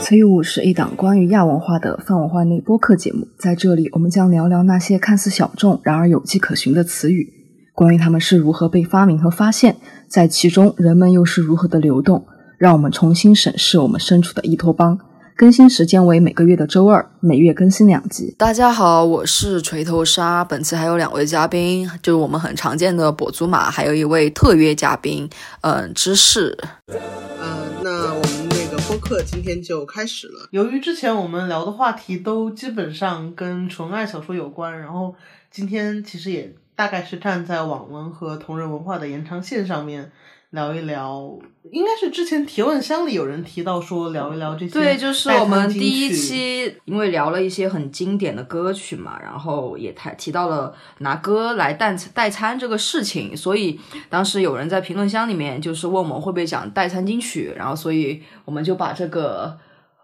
崔物是一档关于亚文化的泛文化内播客节目，在这里我们将聊聊那些看似小众，然而有迹可循的词语，关于它们是如何被发明和发现，在其中人们又是如何的流动，让我们重新审视我们身处的伊托邦。更新时间为每个月的周二，每月更新两集。大家好，我是锤头鲨，本期还有两位嘉宾，就是我们很常见的跛足马，还有一位特约嘉宾，嗯，芝士。嗯，那我们那个播客今天就开始了。由于之前我们聊的话题都基本上跟纯爱小说有关，然后今天其实也大概是站在网文和同人文化的延长线上面。聊一聊，应该是之前提问箱里有人提到说聊一聊这些。对，就是我们第一期，因为聊了一些很经典的歌曲嘛，然后也谈提到了拿歌来代代餐这个事情，所以当时有人在评论箱里面就是问我们会不会讲代餐金曲，然后所以我们就把这个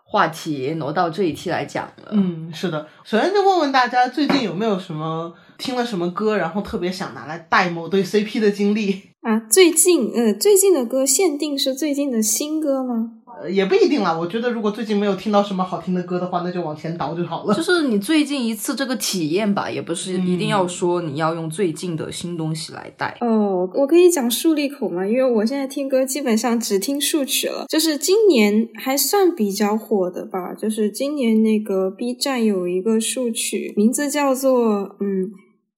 话题挪到这一期来讲了。嗯，是的，首先就问问大家最近有没有什么听了什么歌，然后特别想拿来带某对 CP 的经历。啊，最近呃，最近的歌限定是最近的新歌吗？呃，也不一定啦。我觉得如果最近没有听到什么好听的歌的话，那就往前倒就好了。就是你最近一次这个体验吧，也不是一定要说你要用最近的新东西来带。哦，我可以讲竖立口吗？因为我现在听歌基本上只听竖曲了。就是今年还算比较火的吧，就是今年那个 B 站有一个竖曲，名字叫做嗯。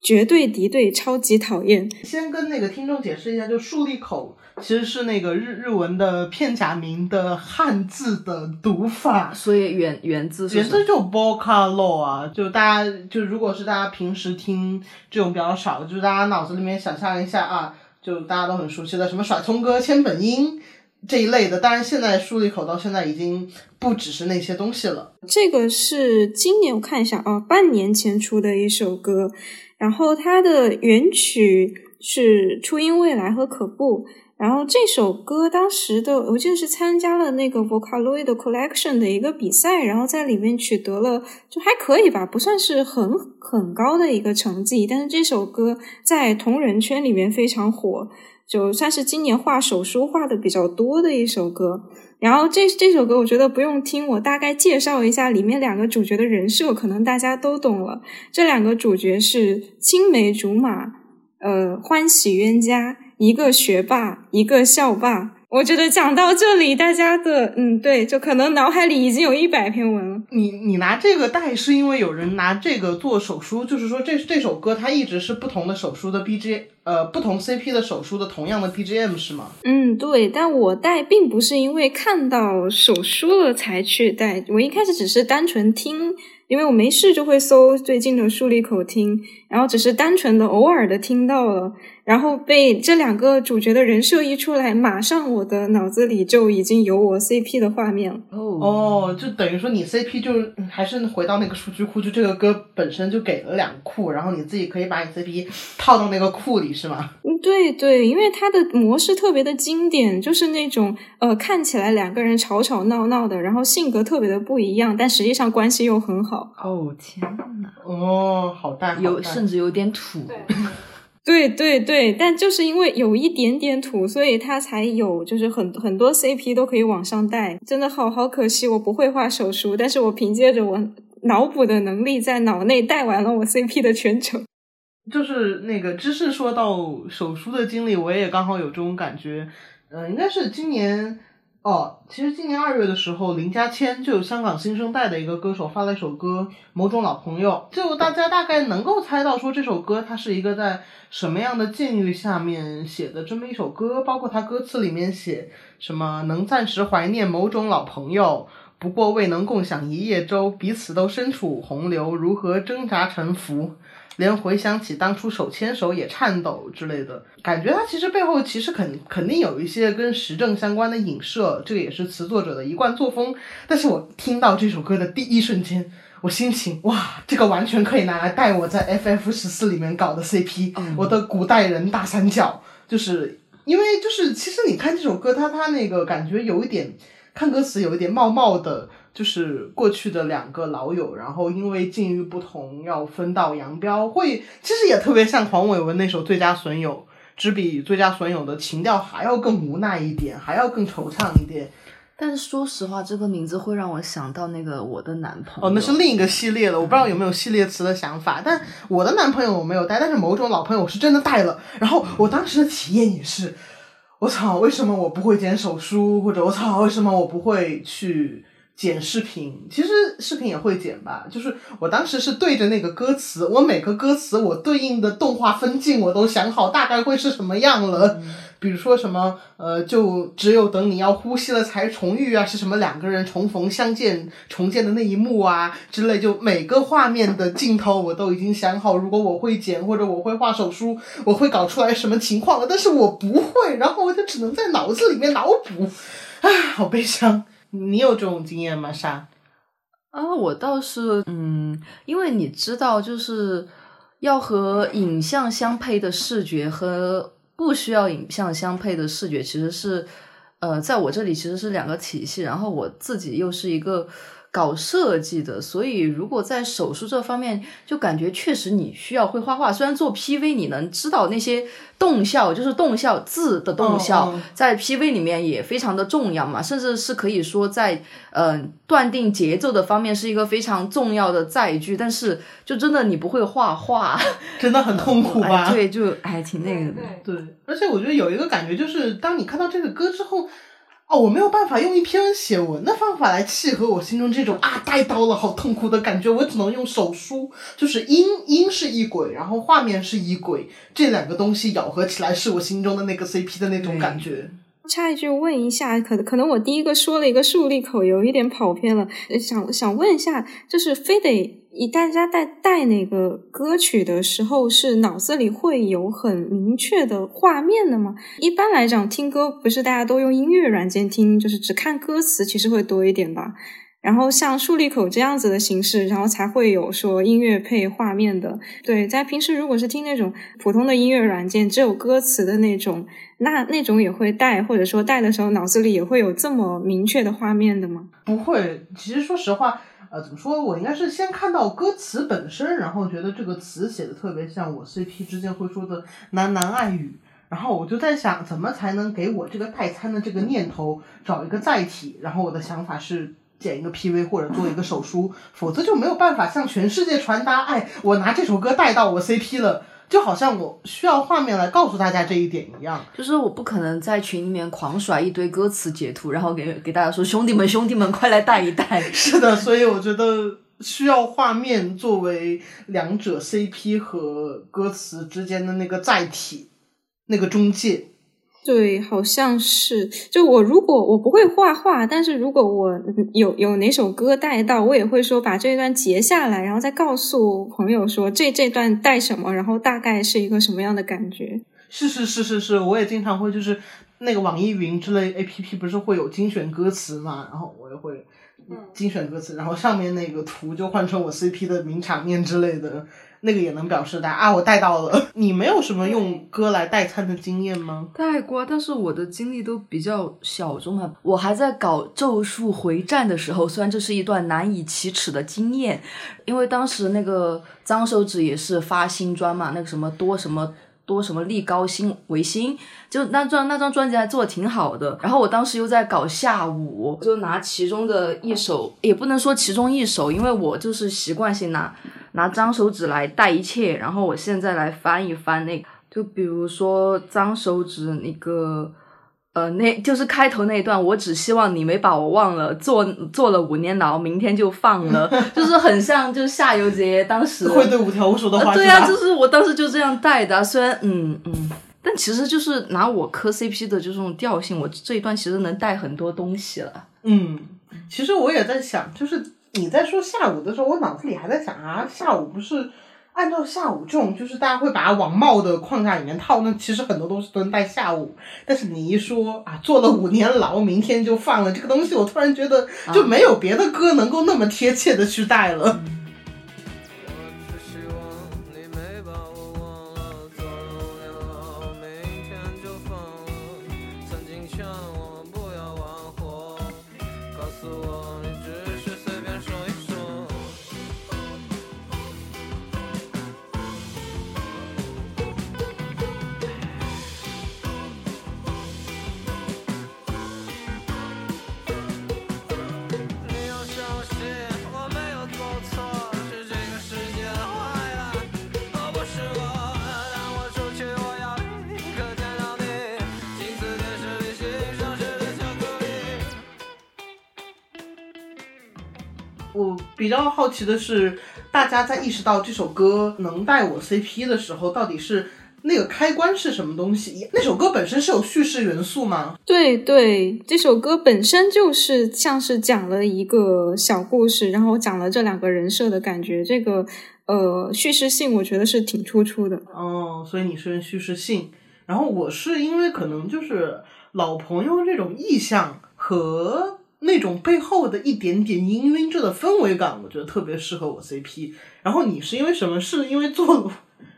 绝对敌对，超级讨厌。先跟那个听众解释一下，就竖立口其实是那个日日文的片假名的汉字的读法，所以原原字原字就 bokalo 啊。就大家就如果是大家平时听这种比较少，就是大家脑子里面想象一下啊，就大家都很熟悉的什么甩葱歌、千本樱这一类的。当然，现在竖立口到现在已经不只是那些东西了。这个是今年我看一下啊，半年前出的一首歌。然后它的原曲是初音未来和可布，然后这首歌当时的我记得是参加了那个 Vocaloid Collection 的一个比赛，然后在里面取得了就还可以吧，不算是很很高的一个成绩，但是这首歌在同人圈里面非常火，就算是今年画手书画的比较多的一首歌。然后这这首歌我觉得不用听，我大概介绍一下里面两个主角的人设，可能大家都懂了。这两个主角是青梅竹马，呃，欢喜冤家，一个学霸，一个校霸。我觉得讲到这里，大家的嗯，对，就可能脑海里已经有一百篇文了。你你拿这个带，是因为有人拿这个做手书，就是说这这首歌它一直是不同的手书的 B G，呃，不同 C P 的手书的同样的 B G M 是吗？嗯，对。但我带并不是因为看到手书了才去带，我一开始只是单纯听。因为我没事就会搜最近的竖立口听，然后只是单纯的偶尔的听到了，然后被这两个主角的人设一出来，马上我的脑子里就已经有我 CP 的画面了。哦，就等于说你 CP 就还是回到那个数据库，就这个歌本身就给了两库，然后你自己可以把你 CP 套到那个库里，是吗？嗯，对对，因为它的模式特别的经典，就是那种呃看起来两个人吵吵闹闹的，然后性格特别的不一样，但实际上关系又很好。哦天呐！哦，好大，有甚至有点土。对 对对对，但就是因为有一点点土，所以他才有，就是很很多 CP 都可以往上带。真的好好可惜，我不会画手书，但是我凭借着我脑补的能力，在脑内带完了我 CP 的全程。就是那个知识说到手书的经历，我也刚好有这种感觉。嗯，应该是今年。哦，其实今年二月的时候，林家谦就有香港新生代的一个歌手发了一首歌《某种老朋友》，就大家大概能够猜到说这首歌它是一个在什么样的境遇下面写的这么一首歌，包括它歌词里面写什么能暂时怀念某种老朋友，不过未能共享一叶舟，彼此都身处洪流，如何挣扎沉浮。连回想起当初手牵手也颤抖之类的感觉，它其实背后其实肯肯定有一些跟时政相关的影射，这个也是词作者的一贯作风。但是我听到这首歌的第一瞬间，我心情哇，这个完全可以拿来带我在 FF 十四里面搞的 CP，我的古代人大三角，就是因为就是其实你看这首歌，它它那个感觉有一点，看歌词有一点冒冒的。就是过去的两个老友，然后因为境遇不同要分道扬镳，会其实也特别像黄伟文那首《最佳损友》，只比最佳损友的情调还要更无奈一点，还要更惆怅一点。但是说实话，这个名字会让我想到那个我的男朋友。哦，那是另一个系列了，我不知道有没有系列词的想法。但我的男朋友我没有带，但是某种老朋友我是真的带了。然后我当时的体验也是，我操，为什么我不会剪手书？或者我操，为什么我不会去？剪视频，其实视频也会剪吧。就是我当时是对着那个歌词，我每个歌词我对应的动画分镜我都想好大概会是什么样了。比如说什么呃，就只有等你要呼吸了才重遇啊，是什么两个人重逢相见重建的那一幕啊之类。就每个画面的镜头我都已经想好，如果我会剪或者我会画手书，我会搞出来什么情况了。但是我不会，然后我就只能在脑子里面脑补，啊，好悲伤。你有这种经验吗？莎？啊，我倒是，嗯，因为你知道，就是要和影像相配的视觉和不需要影像相配的视觉，其实是，呃，在我这里其实是两个体系。然后我自己又是一个。搞设计的，所以如果在手术这方面，就感觉确实你需要会画画。虽然做 PV，你能知道那些动效，就是动效字的动效，在 PV 里面也非常的重要嘛，甚至是可以说在嗯断定节奏的方面是一个非常重要的载具。但是就真的你不会画画，真的很痛苦吧？对，就还挺那个的。对，而且我觉得有一个感觉就是，当你看到这个歌之后。哦，我没有办法用一篇写文的方法来契合我心中这种啊带刀了好痛苦的感觉，我只能用手书，就是音音是一轨，然后画面是一轨，这两个东西咬合起来是我心中的那个 CP 的那种感觉。插一句问一下，可可能我第一个说了一个竖立口，有一点跑偏了，想想问一下，就是非得。以大家带带那个歌曲的时候，是脑子里会有很明确的画面的吗？一般来讲，听歌不是大家都用音乐软件听，就是只看歌词，其实会多一点吧。然后像竖立口这样子的形式，然后才会有说音乐配画面的。对，在平时如果是听那种普通的音乐软件，只有歌词的那种，那那种也会带，或者说带的时候脑子里也会有这么明确的画面的吗？不会，其实说实话。呃，怎么说？我应该是先看到歌词本身，然后觉得这个词写的特别像我 CP 之间会说的喃喃爱语，然后我就在想，怎么才能给我这个代餐的这个念头找一个载体？然后我的想法是剪一个 PV 或者做一个手书，否则就没有办法向全世界传达，哎，我拿这首歌带到我 CP 了。就好像我需要画面来告诉大家这一点一样，就是我不可能在群里面狂甩一堆歌词截图，然后给给大家说兄弟们兄弟们快来带一带。是的，所以我觉得需要画面作为两者 CP 和歌词之间的那个载体，那个中介。对，好像是。就我如果我不会画画，但是如果我有有哪首歌带到，我也会说把这一段截下来，然后再告诉朋友说这这段带什么，然后大概是一个什么样的感觉。是是是是是，我也经常会就是那个网易云之类 A P P 不是会有精选歌词嘛，然后我也会精选歌词，然后上面那个图就换成我 C P 的名场面之类的。那个也能表示的啊，我带到了。你没有什么用歌来代餐的经验吗？带过，但是我的经历都比较小众啊。我还在搞《咒术回战》的时候，虽然这是一段难以启齿的经验，因为当时那个脏手指也是发新专嘛，那个什么多什么多什么立高薪维新，就那张那张专辑还做的挺好的。然后我当时又在搞下午，就拿其中的一首，也不能说其中一首，因为我就是习惯性拿。拿脏手指来带一切，然后我现在来翻一翻那个，就比如说脏手指那个，呃，那就是开头那一段，我只希望你没把我忘了，坐坐了五年牢，明天就放了，就是很像，就是夏油杰当时会对五条悟说的话，对啊，就是我当时就这样带的，虽然嗯嗯，但其实就是拿我磕 CP 的就这种调性，我这一段其实能带很多东西了。嗯，其实我也在想，就是。你在说下午的时候，我脑子里还在想啊，下午不是按照下午这种，就是大家会把它往帽的框架里面套，那其实很多东西都能带下午。但是你一说啊，坐了五年牢，明天就放了这个东西，我突然觉得就没有别的歌能够那么贴切的去带了。比较好奇的是，大家在意识到这首歌能带我 CP 的时候，到底是那个开关是什么东西？那首歌本身是有叙事元素吗？对对，这首歌本身就是像是讲了一个小故事，然后讲了这两个人设的感觉。这个呃叙事性，我觉得是挺突出的。哦，所以你是叙事性，然后我是因为可能就是老朋友这种意向和。那种背后的一点点氤氲着的氛围感，我觉得特别适合我 CP。然后你是因为什么？是因为做，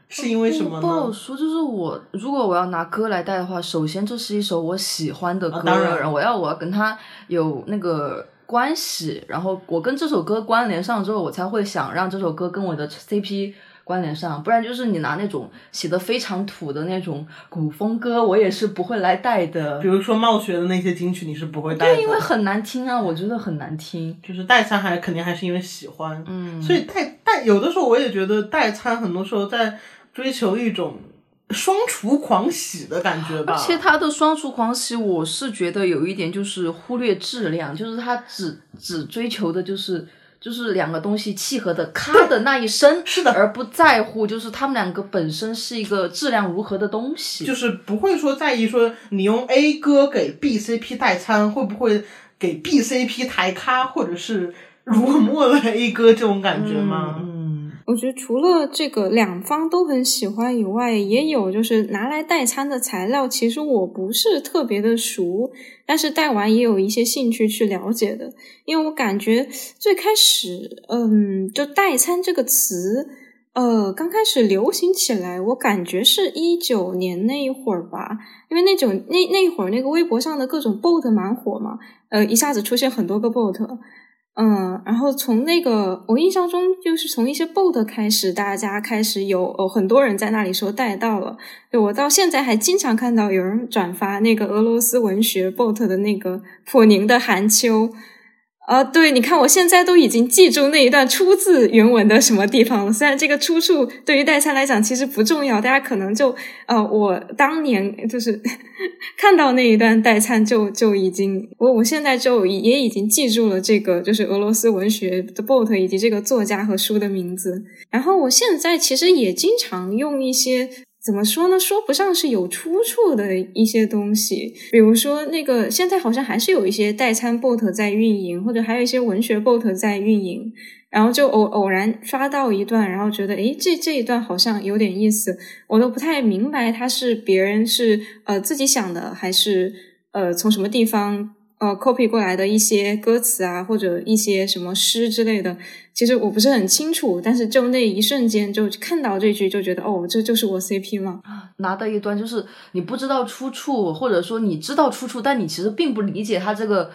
是因为什么呢？不好说。就是我，如果我要拿歌来带的话，首先这是一首我喜欢的歌，当然我要我要跟他有那个关系，然后我跟这首歌关联上之后，我才会想让这首歌跟我的 CP。关联上，不然就是你拿那种写的非常土的那种古风歌，我也是不会来带的。比如说冒雪的那些金曲，你是不会带的，因为很难听啊，我觉得很难听。就是代餐还肯定还是因为喜欢，嗯，所以代代有的时候我也觉得代餐很多时候在追求一种双厨狂喜的感觉吧。而且他的双厨狂喜，我是觉得有一点就是忽略质量，就是他只只追求的就是。就是两个东西契合的咔的那一声，是的，而不在乎就是他们两个本身是一个质量如何的东西，就是不会说在意说你用 A 歌给 B CP 代餐会不会给 B CP 抬咖，或者是辱没了 A 歌这种感觉吗？我觉得除了这个两方都很喜欢以外，也有就是拿来代餐的材料，其实我不是特别的熟，但是带完也有一些兴趣去了解的，因为我感觉最开始，嗯，就代餐这个词，呃，刚开始流行起来，我感觉是一九年那一会儿吧，因为那种那那一会儿那个微博上的各种 bot 蛮火嘛，呃，一下子出现很多个 bot。嗯，然后从那个我印象中，就是从一些 bot 开始，大家开始有哦很多人在那里说带到了，就我到现在还经常看到有人转发那个俄罗斯文学 bot 的那个普宁的寒秋。啊，对，你看，我现在都已经记住那一段出自原文的什么地方了。虽然这个出处对于代餐来讲其实不重要，大家可能就呃，我当年就是 看到那一段代餐就就已经，我我现在就也已经记住了这个就是俄罗斯文学的 bot 以及这个作家和书的名字。然后我现在其实也经常用一些。怎么说呢？说不上是有出处的一些东西，比如说那个现在好像还是有一些代餐 bot 在运营，或者还有一些文学 bot 在运营，然后就偶偶然刷到一段，然后觉得诶，这这一段好像有点意思，我都不太明白他是别人是呃自己想的，还是呃从什么地方。呃，copy 过来的一些歌词啊，或者一些什么诗之类的，其实我不是很清楚，但是就那一瞬间就看到这句，就觉得哦，这就是我 CP 吗？拿到一端就是你不知道出处，或者说你知道出处，但你其实并不理解它这个。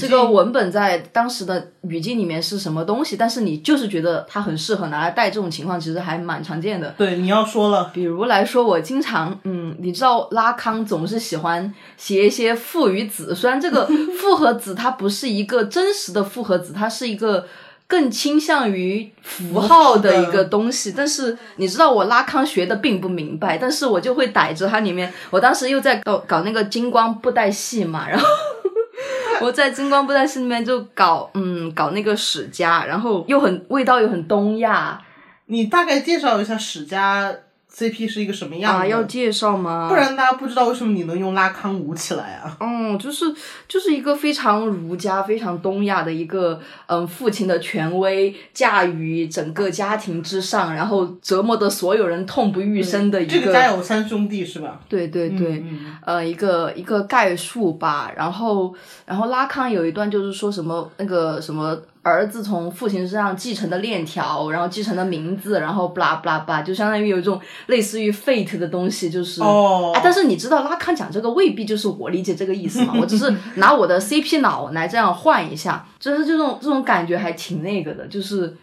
这个文本在当时的语境里面是什么东西？但是你就是觉得它很适合拿来带，这种情况其实还蛮常见的。对，你要说了，比如来说，我经常，嗯，你知道拉康总是喜欢写一些父与子，虽然这个 父和子它不是一个真实的父和子，它是一个更倾向于符号的一个东西。但是你知道，我拉康学的并不明白，但是我就会逮着它里面。我当时又在搞搞那个金光布袋戏嘛，然后。我在金光布袋戏里面就搞，嗯，搞那个史家，然后又很味道又很东亚。你大概介绍一下史家。CP 是一个什么样啊？要介绍吗？不然大家不知道为什么你能用拉康舞起来啊？嗯，就是就是一个非常儒家、非常东亚的一个，嗯，父亲的权威驾于整个家庭之上，然后折磨的所有人痛不欲生的一个。这个家有三兄弟是吧？对对对，呃，一个一个概述吧。然后然后拉康有一段就是说什么那个什么。儿子从父亲身上继承的链条，然后继承的名字，然后布拉布拉巴，就相当于有一种类似于 fate 的东西，就是哦。但是你知道拉康讲这个未必就是我理解这个意思嘛？我只是拿我的 CP 脑来这样换一下，就是这种这种感觉还挺那个的，就是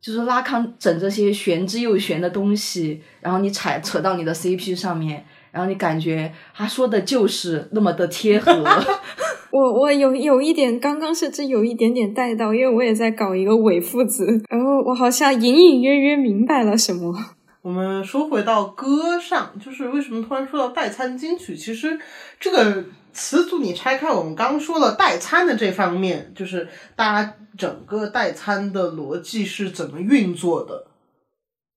就是拉康整这些玄之又玄的东西，然后你踩扯到你的 CP 上面，然后你感觉他说的就是那么的贴合。我我有有一点，刚刚甚至有一点点带到，因为我也在搞一个伪父子，然后我好像隐隐约约明白了什么。我们说回到歌上，就是为什么突然说到代餐金曲？其实这个词组你拆开，我们刚说了代餐的这方面，就是大家整个代餐的逻辑是怎么运作的。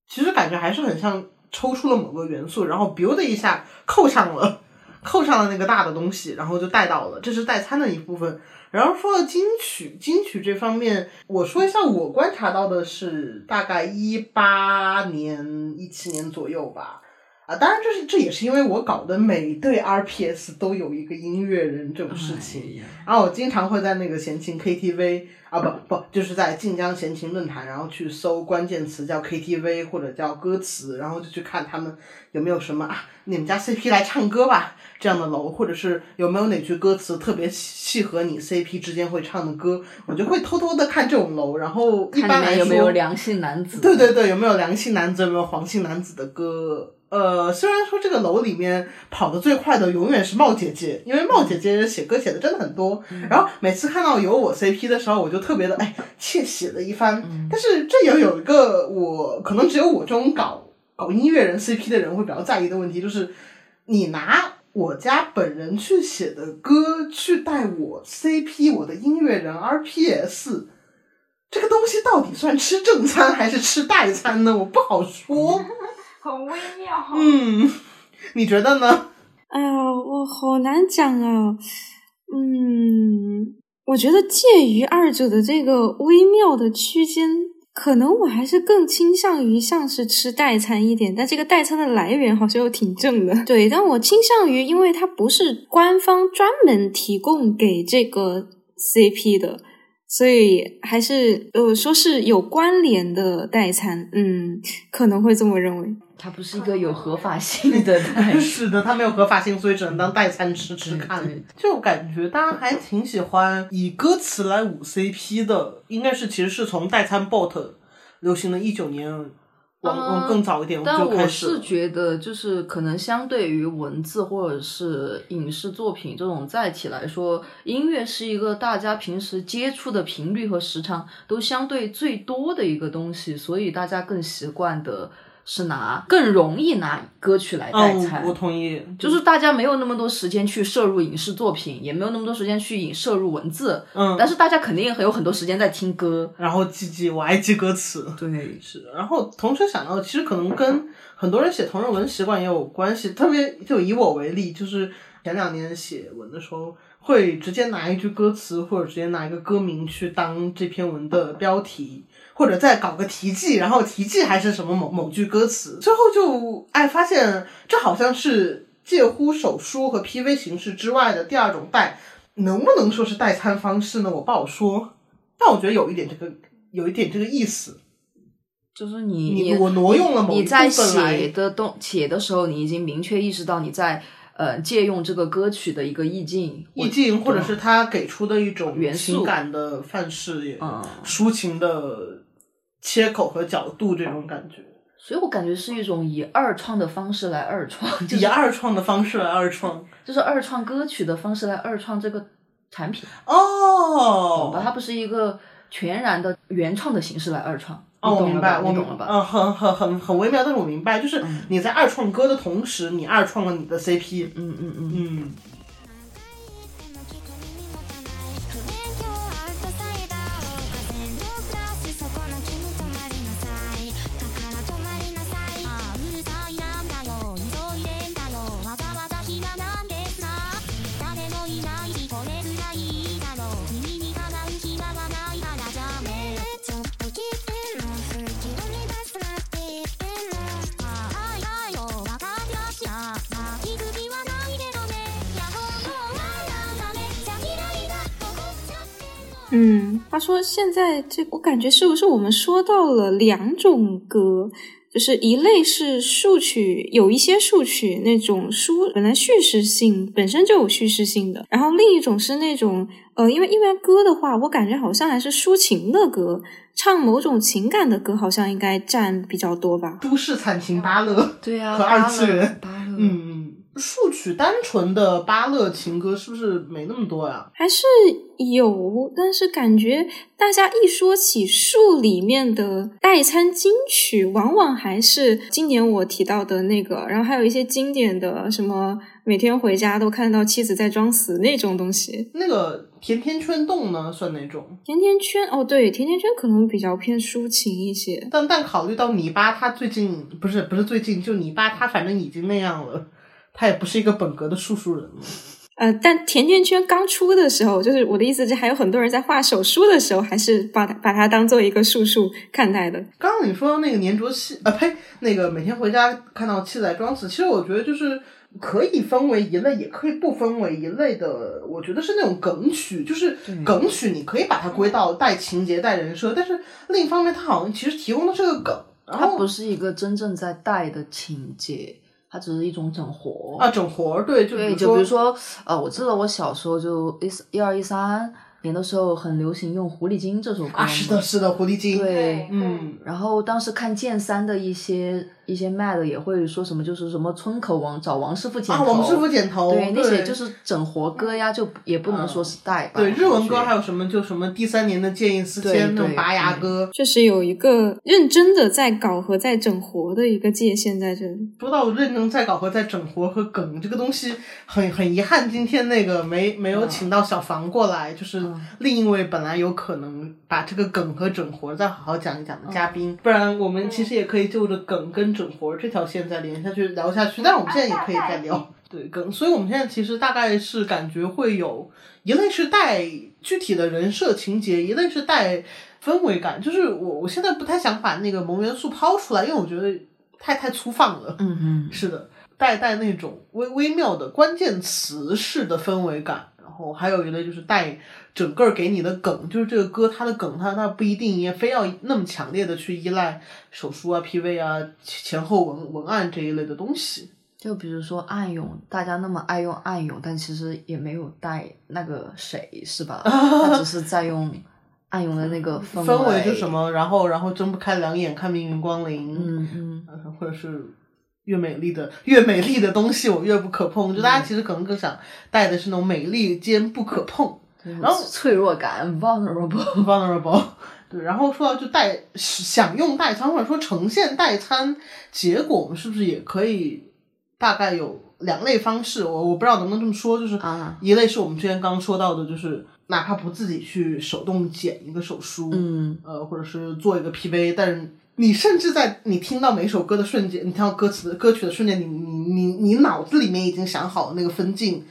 其实感觉还是很像抽出了某个元素，然后 biu 的一下扣上了，扣上了那个大的东西，然后就带到了，这是代餐的一部分。然后说到金曲，金曲这方面，我说一下我观察到的是，大概一八年、一七年左右吧。啊，当然这是这也是因为我搞的每对 RPS 都有一个音乐人这种事情，然后我经常会在那个闲情 KTV 啊不不就是在晋江闲情论坛，然后去搜关键词叫 KTV 或者叫歌词，然后就去看他们有没有什么啊你们家 CP 来唱歌吧这样的楼，或者是有没有哪句歌词特别契合你 CP 之间会唱的歌，我就会偷偷的看这种楼，然后一般来说有没有良性男子？对对对，有没有良性男子，有没有黄姓男子的歌？呃，虽然说这个楼里面跑得最快的永远是茂姐姐，因为茂姐姐写歌写的真的很多。然后每次看到有我 CP 的时候，我就特别的哎窃喜了一番。但是这也有一个我可能只有我这种搞搞音乐人 CP 的人会比较在意的问题，就是你拿我家本人去写的歌去带我 CP，我的音乐人 RPS，这个东西到底算吃正餐还是吃代餐呢？我不好说。很微妙。嗯，你觉得呢？哎呀，我好难讲啊。嗯，我觉得介于二者的这个微妙的区间，可能我还是更倾向于像是吃代餐一点。但这个代餐的来源好像又挺正的。对，但我倾向于，因为它不是官方专门提供给这个 CP 的。所以还是呃，说是有关联的代餐，嗯，可能会这么认为。它不是一个有合法性的 代，是的，它没有合法性，所以只能当代餐吃吃看。就感觉大家还挺喜欢以歌词来舞 CP 的，应该是其实是从代餐 bot 流行的一九年。往更早一点，但我是觉得，就是可能相对于文字或者是影视作品这种载体来说，音乐是一个大家平时接触的频率和时长都相对最多的一个东西，所以大家更习惯的。是拿更容易拿歌曲来代餐，我同意。就是大家没有那么多时间去摄入影视作品，也没有那么多时间去引摄入文字。嗯，但是大家肯定很有很多时间在听歌，然后记记，我爱记歌词。对，是。然后同时想到，其实可能跟很多人写同人文习惯也有关系。特别就以我为例，就是前两年写文的时候，会直接拿一句歌词或者直接拿一个歌名去当这篇文的标题。或者再搞个题记，然后题记还是什么某某句歌词，最后就哎发现这好像是介乎手书和 PV 形式之外的第二种代，能不能说是代餐方式呢？我不好说，但我觉得有一点这个有一点这个意思，就是你你我挪用了某你在写的东写的时候，你已经明确意识到你在呃借用这个歌曲的一个意境意境，或者是他给出的一种情感的范式，嗯，抒情的。切口和角度这种感觉，所以我感觉是一种以二创的方式来二创，以二创的方式来二创，就是二创歌曲的方式来二创这个产品。哦，懂吧它不是一个全然的原创的形式来二创。哦，我明白，我懂了吧？嗯，很很很很微妙，但是我明白，就是你在二创歌的同时，你二创了你的 CP。嗯嗯嗯嗯。嗯，他说现在这我感觉是不是我们说到了两种歌，就是一类是数曲，有一些数曲那种书本来叙事性本身就有叙事性的，然后另一种是那种呃，因为因为歌的话，我感觉好像还是抒情的歌，唱某种情感的歌，好像应该占比较多吧。都市惨情芭乐，对呀，和二次元，芭乐，嗯。数曲单纯的巴勒情歌是不是没那么多呀？还是有，但是感觉大家一说起树里面的代餐金曲，往往还是今年我提到的那个，然后还有一些经典的什么每天回家都看到妻子在装死那种东西。那个甜甜圈洞呢，算哪种？甜甜圈哦，对，甜甜圈可能比较偏抒情一些。但但考虑到你爸他最近不是不是最近，就你爸他反正已经那样了，他也不是一个本格的术数人了。呃，但甜甜圈刚出的时候，就是我的意思是，还有很多人在画手书的时候，还是把它把它当做一个术数看待的。刚刚你说那个粘着戏啊，呸，那个每天回家看到七仔装死，其实我觉得就是可以分为一类，也可以不分为一类的。我觉得是那种梗曲，就是梗曲，你可以把它归到带情节、带人设，但是另一方面，它好像其实提供的是个梗，它不是一个真正在带的情节。它只是一种整活啊，整活对，就对，就比如说，呃，我记得我小时候就一一二一三年的时候很流行用《狐狸精》这首歌啊，是的，是的，《狐狸精》对，嗯，然后当时看剑三的一些。一些卖的也会说什么，就是什么村口王找王师傅剪头，王师傅剪头，对那些就是整活歌呀，就也不能说是带。对日文歌还有什么，就什么第三年的见异思迁那种拔牙歌，确实有一个认真的在搞和在整活的一个界限在这里。说到认真在搞和在整活和梗这个东西，很很遗憾，今天那个没没有请到小房过来，就是另一位本来有可能把这个梗和整活再好好讲一讲的嘉宾，不然我们其实也可以就着梗跟。整活这条线再连下去聊下去，但是我们现在也可以再聊对跟，所以我们现在其实大概是感觉会有一类是带具体的人设情节，一类是带氛围感。就是我我现在不太想把那个萌元素抛出来，因为我觉得太太粗放了。嗯嗯，是的，带带那种微微妙的关键词式的氛围感。然后还有一类就是带整个给你的梗，就是这个歌它的梗，它它不一定也非要那么强烈的去依赖手书啊、PV 啊、前后文文案这一类的东西。就比如说暗涌，大家那么爱用暗涌，但其实也没有带那个谁是吧？他只是在用暗涌的那个氛围，是什么，然后然后睁不开两眼看命运光临，嗯嗯，或者是。越美丽的越美丽的东西，我越不可碰。就大家其实可能更想带的是那种美丽兼不可碰，然后脆弱感，vulnerable，vulnerable。对，然后说到就代想用代餐或者说呈现代餐结果，我们是不是也可以大概有两类方式？我我不知道能不能这么说，就是一类是我们之前刚刚说到的，就是哪怕不自己去手动剪一个手书，嗯，呃，或者是做一个 PV，但是。你甚至在你听到每首歌的瞬间，你听到歌词、歌曲的瞬间，你你你你脑子里面已经想好了那个分镜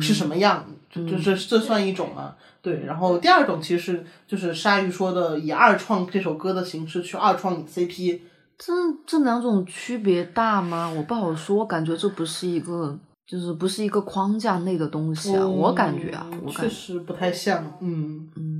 是什么样，就就这这算一种了。对，然后第二种其实就是鲨鱼说的，以二创这首歌的形式去二创你 CP。这这两种区别大吗？我不好说，感觉这不是一个，就是不是一个框架内的东西啊。我感觉啊，我确实不太像。嗯嗯。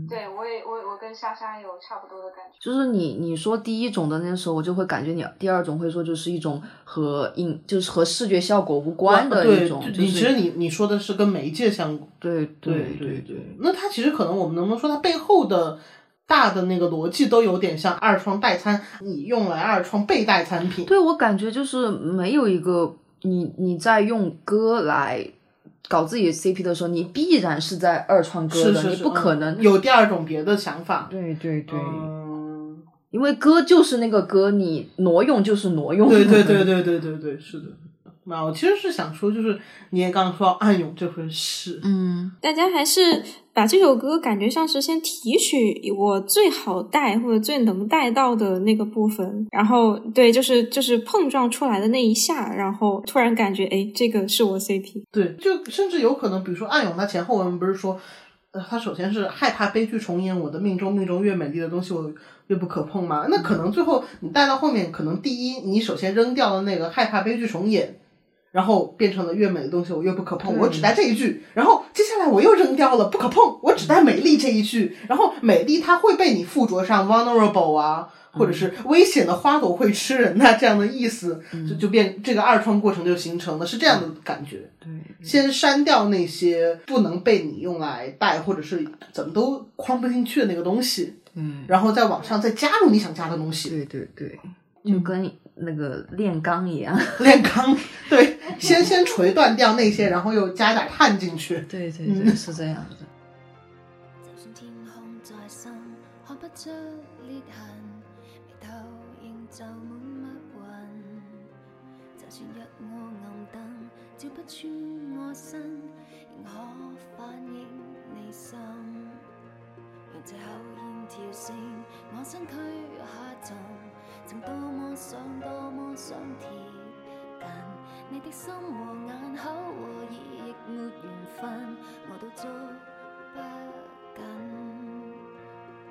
跟莎莎有差不多的感觉，就是你你说第一种的那时候，我就会感觉你第二种会说就是一种和影就是和视觉效果无关的一种。你其实你你说的是跟媒介相关。对对对对。那它其实可能我们能不能说它背后的大的那个逻辑都有点像二创代餐，你用来二创被代餐品。对我感觉就是没有一个你你在用歌来。搞自己 CP 的时候，你必然是在二创歌的，你不可能有第二种别的想法。对对对，因为歌就是那个歌，你挪用就是挪用。对对对对对对对，是的。那我其实是想说，就是你也刚刚说暗涌这回事，嗯，大家还是把这首歌感觉像是先提取我最好带或者最能带到的那个部分，然后对，就是就是碰撞出来的那一下，然后突然感觉哎，这个是我 CP。对，就甚至有可能，比如说暗涌，它前后文不是说，呃，它首先是害怕悲剧重演，我的命中命中越美丽的东西我越不可碰嘛？那可能最后你带到后面，可能第一，你首先扔掉了那个害怕悲剧重演。然后变成了越美的东西，我越不可碰。我只带这一句，然后接下来我又扔掉了不可碰，我只带美丽这一句。然后美丽它会被你附着上 vulnerable 啊，或者是危险的花朵会吃人呐这样的意思，就就变这个二创过程就形成了，是这样的感觉。对，先删掉那些不能被你用来带，或者是怎么都框不进去的那个东西，嗯，然后再往上再加入你想加的东西。对对对，就跟。那个炼钢一样，炼钢，对，先先锤断掉那些，然后又加点碳进去。对对对，是这样的。就算天空再深，看不出裂痕，眉头仍就算日我暗灯，照不穿我身，仍可反映你心。让这口烟跳升，我身躯下沉，曾多么想，多么想贴近你的心和眼口和耳，亦没缘分，我都捉不紧。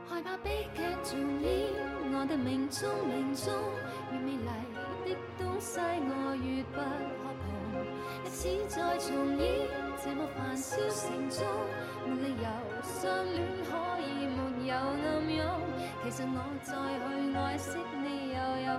害怕悲剧重演，我的命中命中，越美丽的东西我越不可碰。一次再重演，这么繁嚣城中，没理由相恋可以没有暗涌。其实我再去爱惜你又有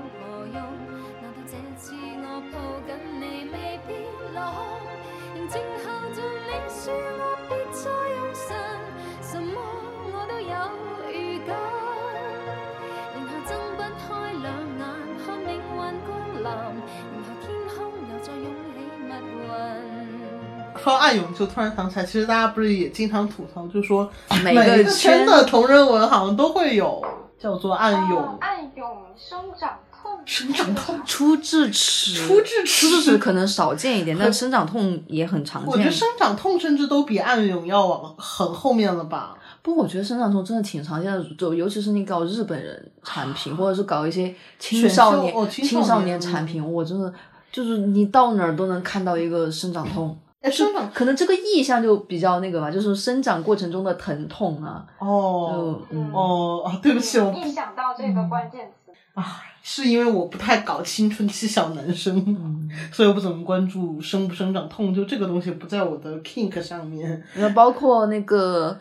说暗涌就突然想起来，其实大家不是也经常吐槽，就说每个个圈圈的同人文好像都会有叫做暗涌哦、暗涌生长痛，生长痛。出智齿，出智齿出智齿可能少见一点，但生长痛也很常见我觉得。生长痛甚至都比暗涌要往很后面了吧？不过我觉得生长痛真的挺常见的，就尤其是你搞日本人产品，或者是搞一些青少年、青少年年产品，我真的就是你到哪儿都能看到一个生长痛。哎，生长可能这个意象就比较那个吧，就是生长过程中的疼痛啊，哦就嗯哦啊，对不起，我一想到这个关键词，啊，是因为我不太搞青春期小男生，嗯，所以我不怎么关注生不生长痛，就这个东西不在我的 kink 上面。然后包括那个，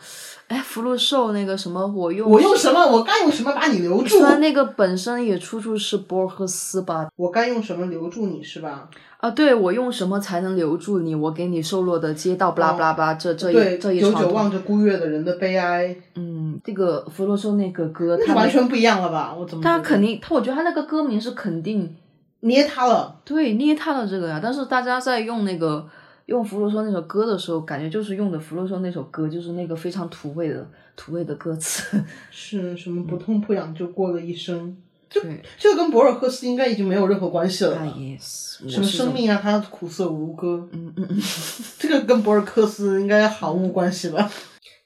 哎，福禄寿那个什么，我用我用什么？我该用什么把你留住虽？然那个本身也出处是博尔赫斯吧，我该用什么留住你是吧？啊，对我用什么才能留住你？我给你瘦落的街道，巴拉巴拉巴拉，这这一这一久，久望着孤月的人的悲哀，嗯，这个弗洛寿那个歌，那他完全不一样了吧？我怎么他肯定，他我觉得他那个歌名是肯定捏他了？对捏他了这个呀，但是大家在用那个用弗洛寿那首歌的时候，感觉就是用的弗洛寿那首歌，就是那个非常土味的土味的歌词，是什么不痛不痒就过了一生？对，这个跟博尔赫斯应该已经没有任何关系了。啊 yes，什么生命啊，他苦涩无歌，嗯嗯 嗯，这个跟博尔赫斯应该毫无关系吧？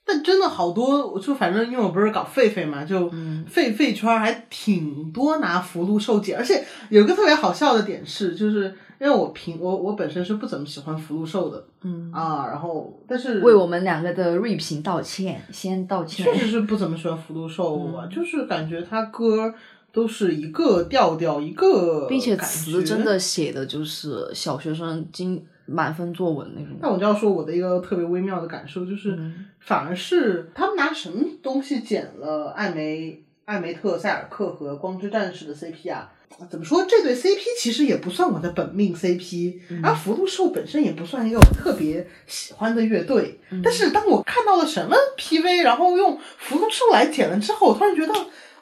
但真的好多，我就反正因为我不是搞狒狒嘛，就嗯。狒狒圈儿还挺多拿福禄寿解，而且有一个特别好笑的点是，就是因为我平我我本身是不怎么喜欢福禄寿的。嗯，啊，然后但是为我们两个的锐评道歉，先道歉。确实是不怎么喜欢福禄寿嗯。啊，就是感觉他歌都是一个调调一个，并且词真。的写的就是小学生经满分作文那种。那我就要说我的一个特别微妙的感受，就是、嗯反而是他们拿什么东西剪了艾梅、艾梅特、塞尔克和光之战士的 CP 啊？怎么说？这对 CP 其实也不算我的本命 CP，、而福禄寿本身也不算一个我特别喜欢的乐队。但是当我看到了什么 PV，然后用福禄寿来剪了之后，我突然觉得，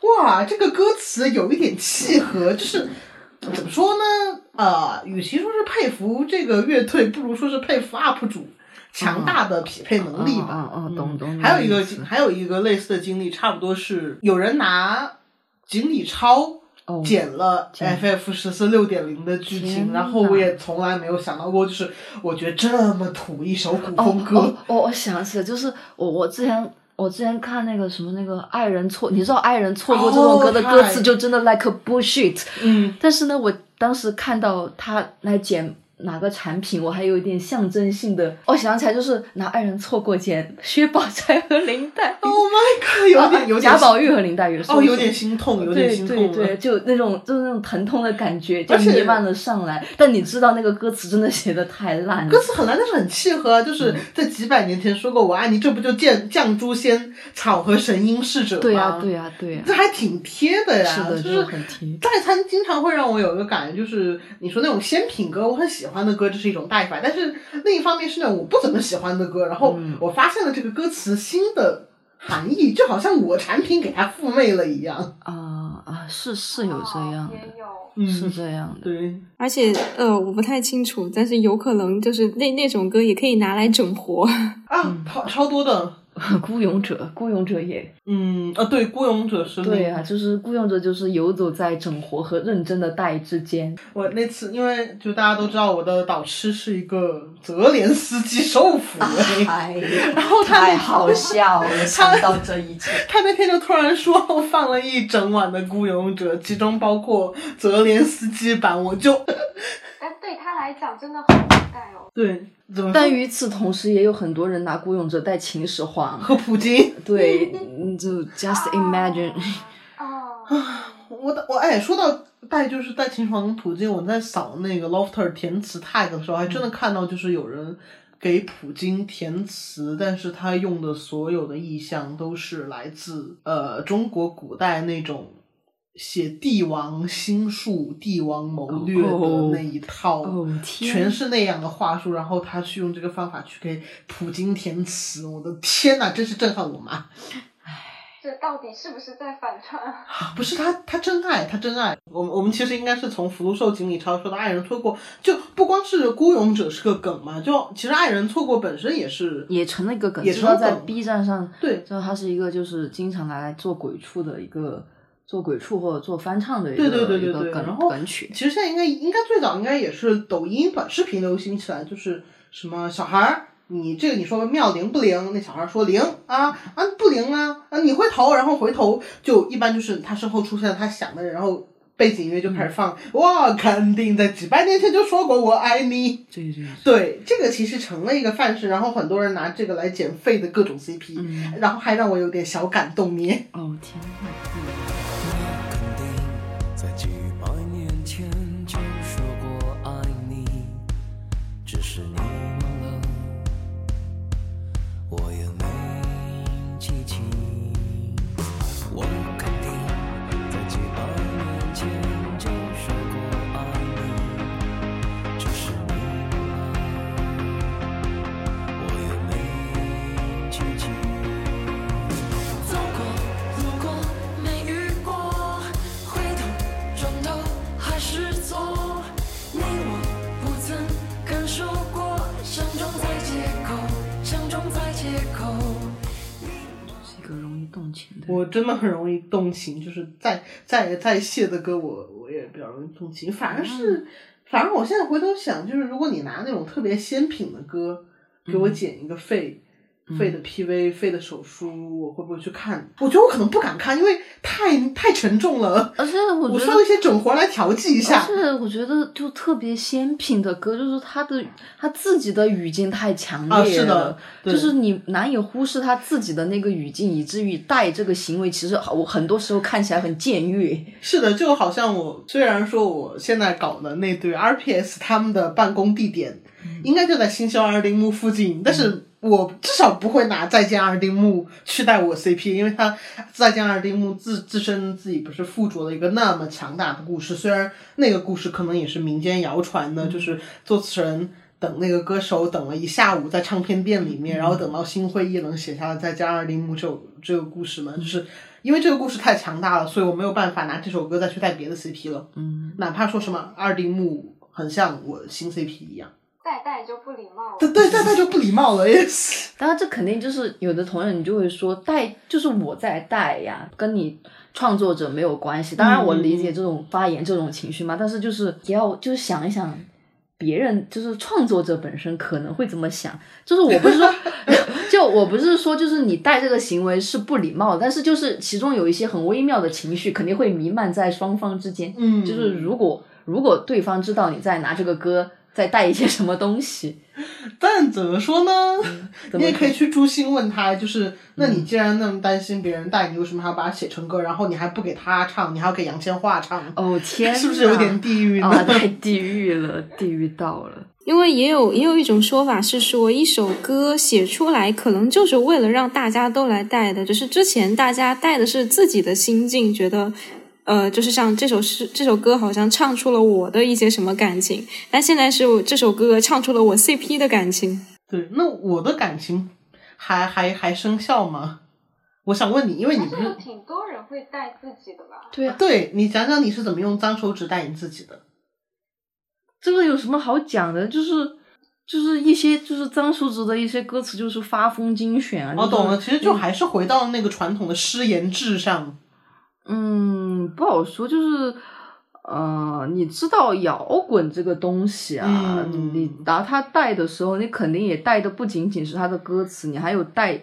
哇，这个歌词有一点契合，就是。怎么说呢？呃，与其说是佩服这个乐队，不如说是佩服 UP 主强大的匹配能力吧。嗯懂懂还有一个还有一个类似的经历，差不多是有人拿锦鲤超哦剪了 FF 十四六点零的剧情，然后我也从来没有想到过，就是我觉得这么土一首古哦风歌，哦哦，我想起来，就是我我之前我之前看那个什么那个爱人错，你知道爱人错过这首歌的哦歌词就真的 like a bullshit。嗯，但是呢，我当时看到他来剪哪个产品，我还有一点象征性的，我想起来就是拿爱人错过剪薛宝钗和林黛玉。Oh my god，有点有点贾宝玉和林黛玉哦，有点心痛，有点心痛了。对对，就那种就是那种疼痛的感觉，就弥漫了上来。但你知道那个歌词真的写的太烂了，歌词很烂，但是很契合啊！就是嗯在几百年前说过“我爱你”，这不就见绛珠仙草和神瑛侍者吗？对呀、对呀、对呀、这还挺贴的呀。是的，就是很贴。代餐经常会让我有一个感觉，就是你说那种仙品歌，我很喜欢的歌，这是一种带法；但是另一方面是那种我不怎么喜欢的歌，然后嗯我发现了这个歌词新的含义，就好像我产品给他附媚了一样。啊啊，是是有这样的，也有。嗯，是这样的。对，而且呃，我不太清楚，但是有可能就是那那种歌也可以拿来整活。啊，超超多的。孤勇者，孤勇者也嗯啊，对，孤勇者是对啊，就是孤勇者就是游走在整活和认真的带之间。我那次，因为就大家都知道我的导师是一个泽连斯基受抚人，哎，然后他太好笑了，想到这一切。他那天就突然说我放了一整晚的孤勇者，其中包括泽连斯基版，我就但对他来讲真的好期待哦。对，怎么但与此同时，也有很多人拿孤勇者带秦始皇。和普京。对，嗯就 just imagine，啊，我的我哎，说到带就是带秦始皇跟普京，我在扫那个 Lofter 填词 tag 的时候，还真的看到就是有人给普京填词，但是他用的所有的意象都是来自呃中国古代那种写帝王心术、帝王谋略的哦那一套。全是那样的话术，然后他去用这个方法去给普京填词，我的天呐，真是震撼我妈！这到底是不是在反串？不是他，他真爱，他真爱。我们我们其实应该是从福禄寿锦鲤超说的爱人错过，就不光是孤勇者是个梗嘛，就其实爱人错过本身也是也成了一个梗，也知道在成了梗 B 站上，对知道他是一个就是经常拿来做鬼畜的一个做鬼畜或者做翻唱的一个对对对对对然后梗曲。其实现在应该应该最早应该也是抖音短视频流行起来，就是什么小孩儿，你这个你说妙灵不灵？那小孩儿说灵啊啊不灵啊啊你会投，然后回头就一般就是他身后出现了他想的人，然后背景音乐就开始放，哇，肯定在几百年前就说过我爱你。对对对，这个其实成了一个范式，然后很多人拿这个来减废的各种 CP，、嗯然后还让我有点小感动耶。哦天呐，肯动情的。我真的很容易动情，就是再再再谢的歌我，我也比较容易动情。反而是，反而我现在回头想，就是如果你拿那种特别鲜品的歌给我剪一个肺。肺的 PV、肺的手术，我会不会去看？我觉得我可能不敢看，因为太太沉重了。而且我我需要一些整活来调剂一下。而且我觉得就特别鲜品的歌，就是他的他自己的语境太强烈了，啊是的就是你难以忽视他自己的那个语境，以至于带这个行为，其实我很多时候看起来很僭越。是的，就好像我虽然说我现在搞的那对 RPS 他们的办公地点应该就在新修二丁目附近，但是我至少不会拿再见二丁目去带我 CP，因为他再见二丁目自自身自己不是附着了一个那么强大的故事，虽然那个故事可能也是民间谣传的，就是作词人。等那个歌手等了一下午，在唱片店里面，然后等到心灰意冷，写下了《再见二丁目》这首这个故事嘛，就是因为这个故事太强大了，所以我没有办法拿这首歌再去带别的 CP 了。嗯，哪怕说什么二丁目很像我新 CP 一样，再带就不礼貌了。对对，但那就不礼貌了，yes。当然这肯定就是有的同仁你就会说带就是我在带呀，跟你创作者没有关系。当然我理解这种发言这种情绪嘛，但是就是也要就是想一想。别人就是创作者本身可能会怎么想，就是我不是说，就我不是说，就是你带这个行为是不礼貌，但是就是其中有一些很微妙的情绪肯定会弥漫在双方之间。嗯就是如果如果对方知道你在拿这个歌在带一些什么东西，但怎么说呢？你也可以去诛心问他，就是那你既然那么担心别人带，你为什么还要把它写成歌？然后你还不给他唱，你还要给杨千嬅唱，哦天，是不是有点地狱呢？啊？太地狱了，地狱到了。因为也有也有一种说法是说，一首歌写出来可能就是为了让大家都来带的，只是之前大家带的是自己的心境，觉得。呃，就是像这首诗，这首歌好像唱出了我的一些什么感情，但现在是我这首歌唱出了我 CP 的感情。对，那我的感情还还还生效吗？我想问你，因为你但是有不是挺多人会带自己的吧？对啊，对你讲讲你是怎么用脏手指带你自己的？这个有什么好讲的？就是就是一些就是脏手指的一些歌词，就是发疯精选啊。我、就是懂了，其实就还是回到那个传统的诗言志上。嗯，不好说，就是呃，你知道摇滚这个东西啊，嗯你拿它带的时候，你肯定也带的不仅仅是它的歌词，你还有带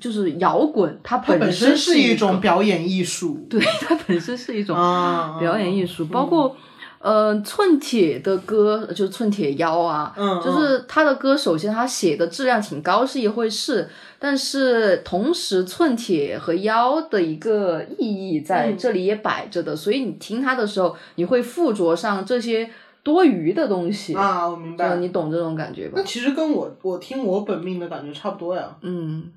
就是摇滚它它本身是一种表演艺术。对，它本身是一种啊表演艺术，包括呃寸铁的歌，就是寸铁腰啊，嗯就是他的歌，首先他写的质量挺高是一回事，但是同时寸铁和腰的一个意义在嗯这里也摆着的，所以你听他的时候，你会附着上这些多余的东西，啊，我明就白。你懂这种感觉吧那？其实跟我我听我本命的感觉差不多呀。嗯。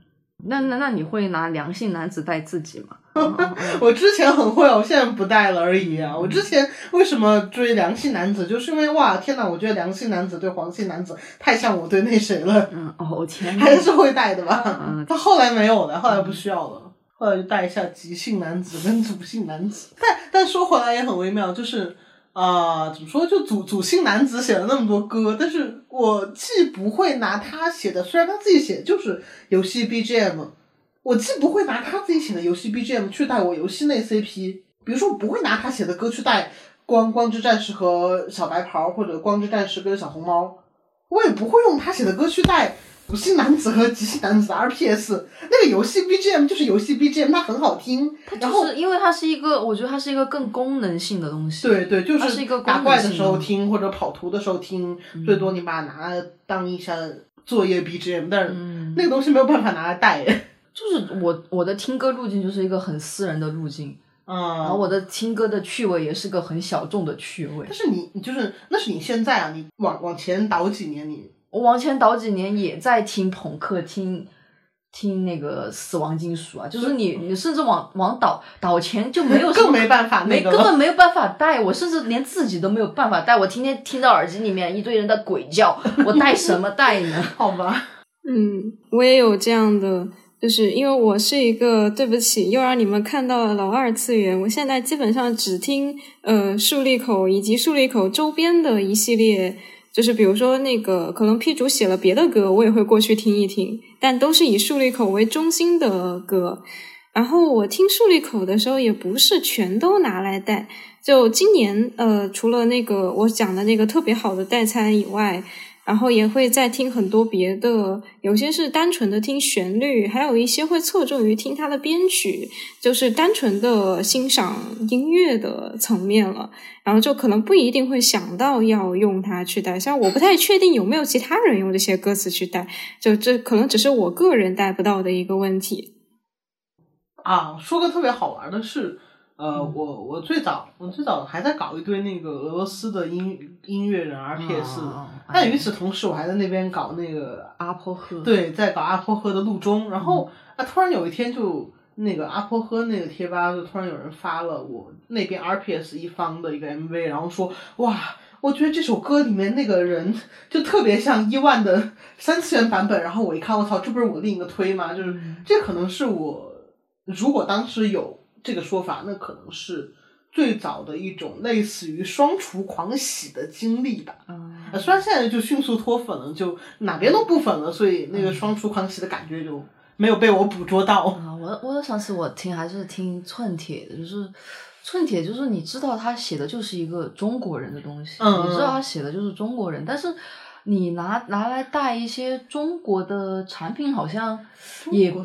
那那那你会拿良性男子带自己吗？我之前很会，我现在不带了而已啊。我之前为什么追良性男子，就是因为哇，天呐，我觉得良性男子对黄性男子太像我对那谁了，嗯，哦天哪，还是会带的吧。嗯他后来没有了，后来不需要了，后来就带一下急性男子跟主性男子。但但说回来也很微妙，就是啊、怎么说？就祖祖性男子写了那么多歌，但是我既不会拿他写的，虽然他自己写就是游戏 BGM，我既不会拿他自己写的游戏 BGM 去带我游戏内 CP，比如说我不会拿他写的歌去带光光之战士和小白袍，或者光之战士跟小红猫，我也不会用他写的歌去带不幸男子和极星男子的 RPS。那个游戏 BGM 就是游戏 BGM，它很好听，然后就是因为它是一个，我觉得它是一个更功能性的东西。对对，就是一个打怪的时候听或者跑图的时候听，最多你把它拿来当一下作业 BGM，但是嗯那个东西没有办法拿来带。就是我我的听歌路径就是一个很私人的路径，嗯然后嗯，我的听歌的趣味也是个很小众的趣味但。是你你就是那是你现在啊，你往往前倒几年你。我往前倒几年也在听朋克，听听那个死亡金属啊，就是你你甚至往往倒倒前就没有 什么更没办法没根本没有办法带，我甚至连自己都没有办法带，我天天听到耳机里面一堆人在鬼叫，我带什么带呢？好吧，嗯，我也有这样的，就是因为我是一个，对不起，又让你们看到了老二次元。我现在基本上只听呃竖立口以及竖立口周边的一系列，就是比如说那个可能 P 主写了别的歌，我也会过去听一听，但都是以竖立口为中心的歌。然后我听竖立口的时候，也不是全都拿来带。就今年，呃，除了那个我讲的那个特别好的代餐以外，然后也会再听很多别的，有些是单纯的听旋律，还有一些会侧重于听它的编曲，就是单纯的欣赏音乐的层面了。然后就可能不一定会想到要用它去带，像我不太确定有没有其他人用这些歌词去带，就这可能只是我个人带不到的一个问题。啊，说个特别好玩的是，呃，嗯。我我最早我最早还在搞一堆那个俄罗斯的音音乐人 RPS，、嗯但与此同时，我还在那边搞那个阿波喝，对，在搞阿波喝的路中，然嗯。后啊，突然有一天就那个阿波喝那个贴吧，就突然有人发了我那边 RPS 一方的一个 MV，然后说哇，我觉得这首歌里面那个人就特别像伊万的三次元版本，然后我一看，我操，这不是我另一个推吗？就是嗯。这可能是我如果当时有这个说法，那可能是最早的一种类似于双厨狂喜的经历吧。嗯呃，虽然现在就迅速脱粉了，就哪边都不粉了，所以那个双厨狂喜的感觉就没有被我捕捉到。啊，我我上次我听还是听寸铁的，就是寸铁，就是你知道他写的就是一个中国人的东西，嗯你知道他写的就是中国人，但是你拿拿来带一些中国的产品，好像也不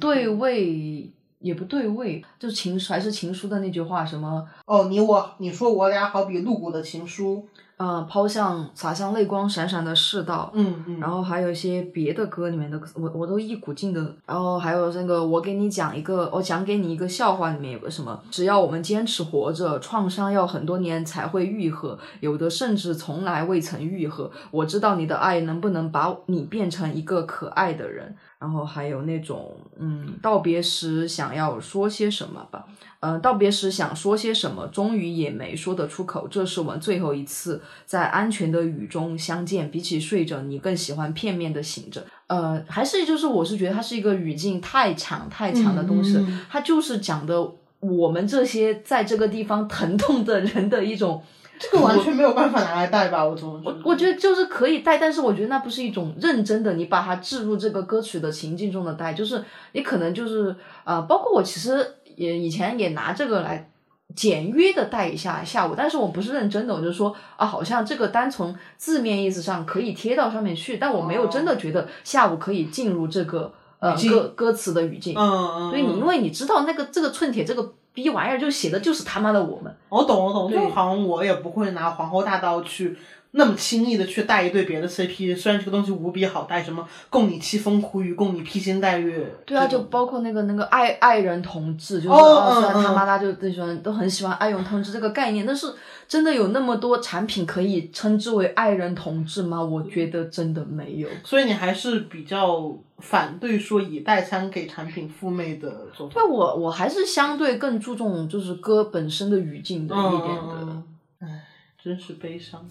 对味，也不对味。就情书还是情书的那句话，什么哦，你我你说我俩好比露骨的情书，呃，抛向洒向泪光闪闪的世道，嗯嗯，然后还有一些别的歌里面的，我我都一股劲的。然后还有那个，我给你讲一个，我讲给你一个笑话，里面有个什么，只要我们坚持活着，创伤要很多年才会愈合，有的甚至从来未曾愈合。我知道你的爱能不能把你变成一个可爱的人。然后还有那种，嗯，道别时想要说些什么吧，呃，道别时想说些什么，终于也没说得出口。这是我们最后一次在安全的雨中相见，比起睡着，你更喜欢片面的醒着。呃，还是就是我是觉得它是一个语境太强太强的东西，嗯它就是讲的我们这些在这个地方疼痛的人的一种。这个完全没有办法拿来带吧？我怎么觉得？我觉得就是可以带，但是我觉得那不是一种认真的，你把它置入这个歌曲的情境中的带，就是你可能就是呃，包括我其实也以前也拿这个来简约的带一下下午，但是我不是认真的，我就说啊，好像这个单从字面意思上可以贴到上面去，但我没有真的觉得下午可以进入这个呃歌歌词的语境，嗯嗯，所以你因为你知道那个这个寸铁这个逼玩意儿就写的就是他妈的我们。我懂我懂，对就好像我也不会拿皇后大道去那么轻易的去带一对别的 CP，虽然这个东西无比好带，什么供你凄风苦雨，供你披星戴月，对啊，就包括那个那个爱爱人同志，就是、虽然他妈妈就最喜欢都很喜欢爱人同志这个概念，但是真的有那么多产品可以称之为爱人同志吗？我觉得真的没有。所以你还是比较反对说以代餐给产品赴媚的做法。对我我还是相对更注重就是歌本身的语境的一点的。嗯唉，真是悲伤。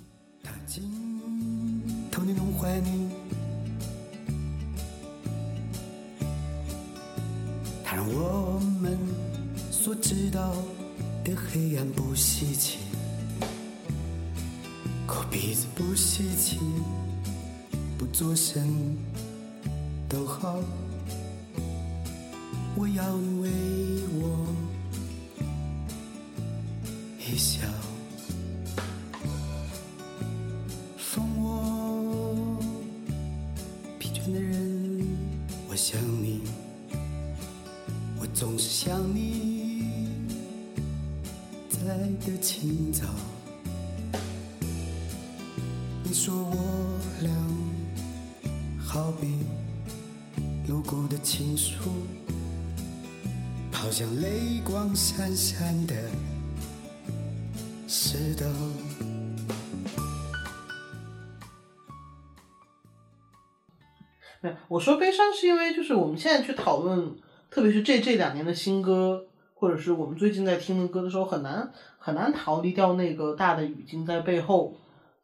踏进头你弄坏你，它让我们所知道的黑暗不稀奇，抠鼻子不稀奇，不做声都好。我要你为我一笑。总是想你，在的清早。你说我俩好比路过的情书，好像泪光闪闪的石头。没有，我说悲伤是因为就是我们现在去讨论，特别是这这两年的新歌，或者是我们最近在听的歌的时候，很难很难逃离掉那个大的语境在背后。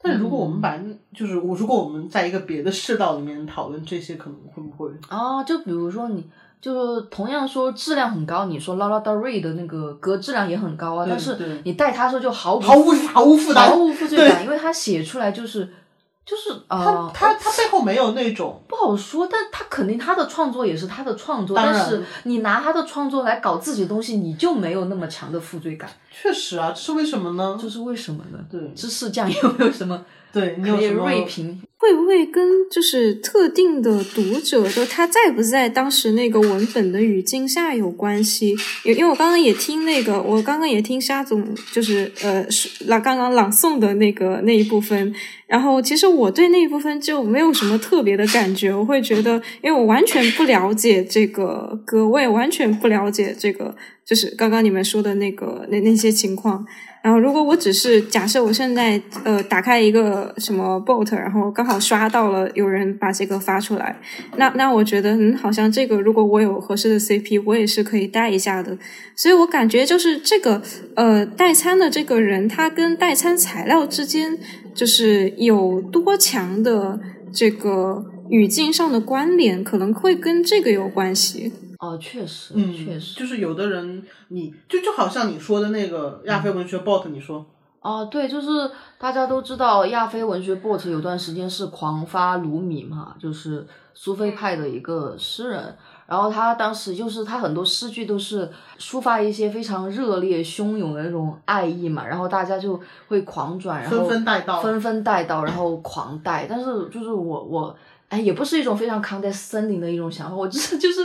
但如果我们把、就是我如果我们在一个别的世道里面讨论这些，可能会不会？啊，就比如说你。就是同样说质量很高，你说 Lala Del Rey 的那个歌质量也很高啊，但是你带它的时候就毫无毫无毫无负担毫无负罪感，因为他写出来就是就是他啊，他他背后没有那种不好说，但他肯定他的创作也是他的创作，但是你拿他的创作来搞自己的东西，你就没有那么强的负罪感，确实啊，这是为什么呢？这是为什么呢？对芝士酱有没有什么 对你可以有什么锐评？会不会跟就是特定的读者就他在不在当时那个文本的语境下有关系？因因为我刚刚也听那个，我刚刚也听沙总就是呃是朗刚刚朗诵的那个那一部分，然后其实我对那一部分就没有什么特别的感觉，我会觉得，因为我完全不了解这个歌，我也完全不了解这个，就是刚刚你们说的那个那那些情况。然后，如果我只是假设我现在呃打开一个什么 bot，然后刚好刷到了有人把这个发出来，那那我觉得嗯，好像这个如果我有合适的 CP，我也是可以带一下的。所以我感觉就是这个呃代餐的这个人，他跟代餐材料之间就是有多强的这个语境上的关联，可能会跟这个有关系。哦，确实，嗯，确实，就是有的人你就就好像你说的那个亚非文学 bot，你说哦，对，就是大家都知道亚非文学 bot 有段时间是狂发鲁米嘛，就是苏菲派的一个诗人。然后他当时就是他很多诗句都是抒发一些非常热烈汹涌的那种爱意嘛，然后大家就会狂转，然后纷纷带到纷纷带到，然后狂带。但是就是我我哎，也不是一种非常 condescending 的一种想法，我只是 就是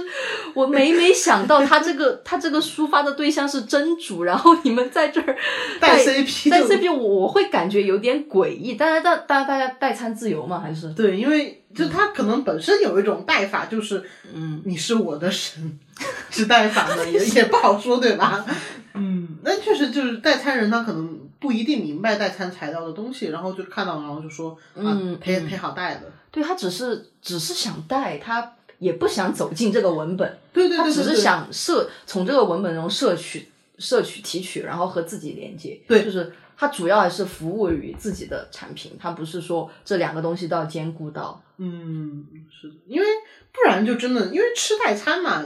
我每每想到他这个他这个抒发的对象是真主，然后你们在这儿带 CP 带 CP，我我会感觉有点诡异。但是大大大家代餐自由嘛，还是对，因为就他可能本身有一种带法，就是嗯，你是我的神，是带法呢，也也不好说，对吧？嗯，那确实就是代餐人，他可能不一定明白代餐材料的东西，然后就看到，然后就说啊嗯，忒嗯好带的，对他只是只是想带，他也不想走进这个文本，对对对对他只是想摄从这个文本中摄取摄取提取，然后和自己连接，对就是他主要还是服务于自己的产品，他不是说这两个东西都要兼顾到。嗯，是的，因为不然就真的因为吃代餐嘛，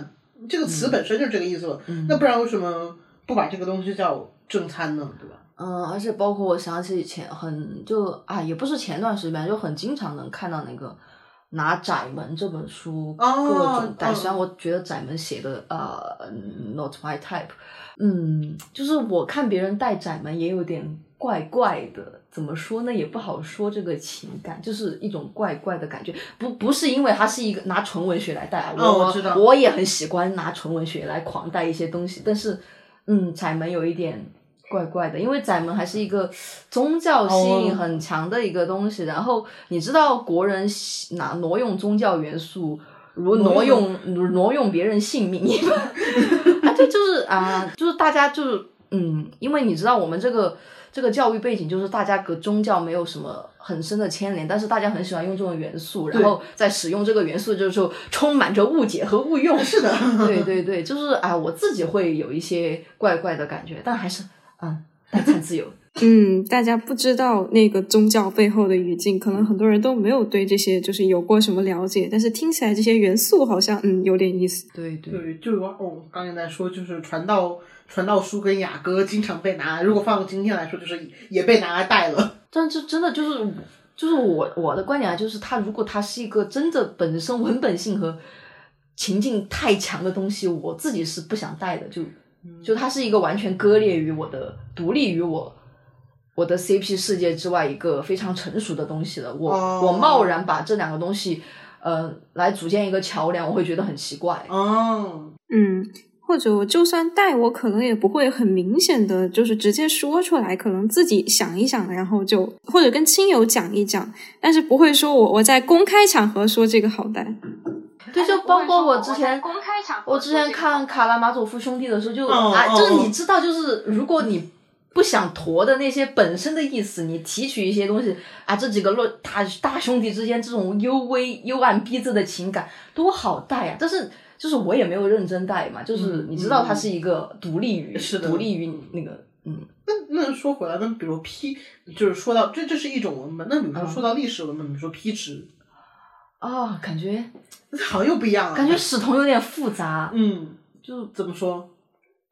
这个词本身就是这个意思了。嗯那不然为什么不把这个东西叫正餐呢？对吧？嗯，而且包括我想起前很就啊，也不是前段时间，就很经常能看到那个拿《窄门》这本书哦各种带，嗯虽然我觉得窄门写的呃 not my type，嗯，就是我看别人带窄门也有点怪怪的，怎么说呢？也不好说这个情感，就是一种怪怪的感觉，不不是因为它是一个拿纯文学来带啊，我哦我知道我也很喜欢拿纯文学来狂带一些东西，但是嗯，窄门有一点。怪怪的，因为窄门还是一个宗教性哦很强的一个东西。然后你知道，国人喜拿挪用宗教元素，如挪挪用挪用别人性命一般。啊，对，就是啊，就是大家就是嗯，因为你知道我们这个这个教育背景，就是大家跟宗教没有什么很深的牵连，但是大家很喜欢用这种元素，然后在使用这个元素的时候，充满着误解和误用。是的，对对对，就是啊，我自己会有一些怪怪的感觉，但还是嗯，代餐自由。嗯，大家不知道那个宗教背后的语境，可能很多人都没有对这些就是有过什么了解，但是听起来这些元素好像嗯有点意思。对对对，就是我哦，刚才在说，就是传道传道书跟雅歌经常被拿，如果放到今天来说，就是也被拿来带了。但这真的就是就是我我的观点啊，就是它如果它是一个真的本身文本性和情境太强的东西，我自己是不想带的，就就它是一个完全割裂于我的、独立于我我的 CP 世界之外一个非常成熟的东西了。我、哦我贸然把这两个东西呃来组建一个桥梁，我会觉得很奇怪。哦，嗯，或者我就算带，我可能也不会很明显的就是直接说出来，可能自己想一想，然后就或者跟亲友讲一讲，但是不会说我我在公开场合说这个好带。对，就包括我之前公开场我之前看《卡拉马佐夫兄弟》的时候就，啊，就是你知道，就是如果你不想驼的那些本身的意思，你提取一些东西啊，这几个论大大兄弟之间这种幽微幽暗逼仄的情感多好带呀、但是就是我也没有认真带嘛，就是嗯你知道它是一个独立于、是的。独立于那个嗯。那那说回来，那比如批，就是说到这这是一种文本，那比如说嗯。说到历史文本，比如说批直，啊，感觉好像又不一样了。感觉史同有点复杂，嗯，就怎么说？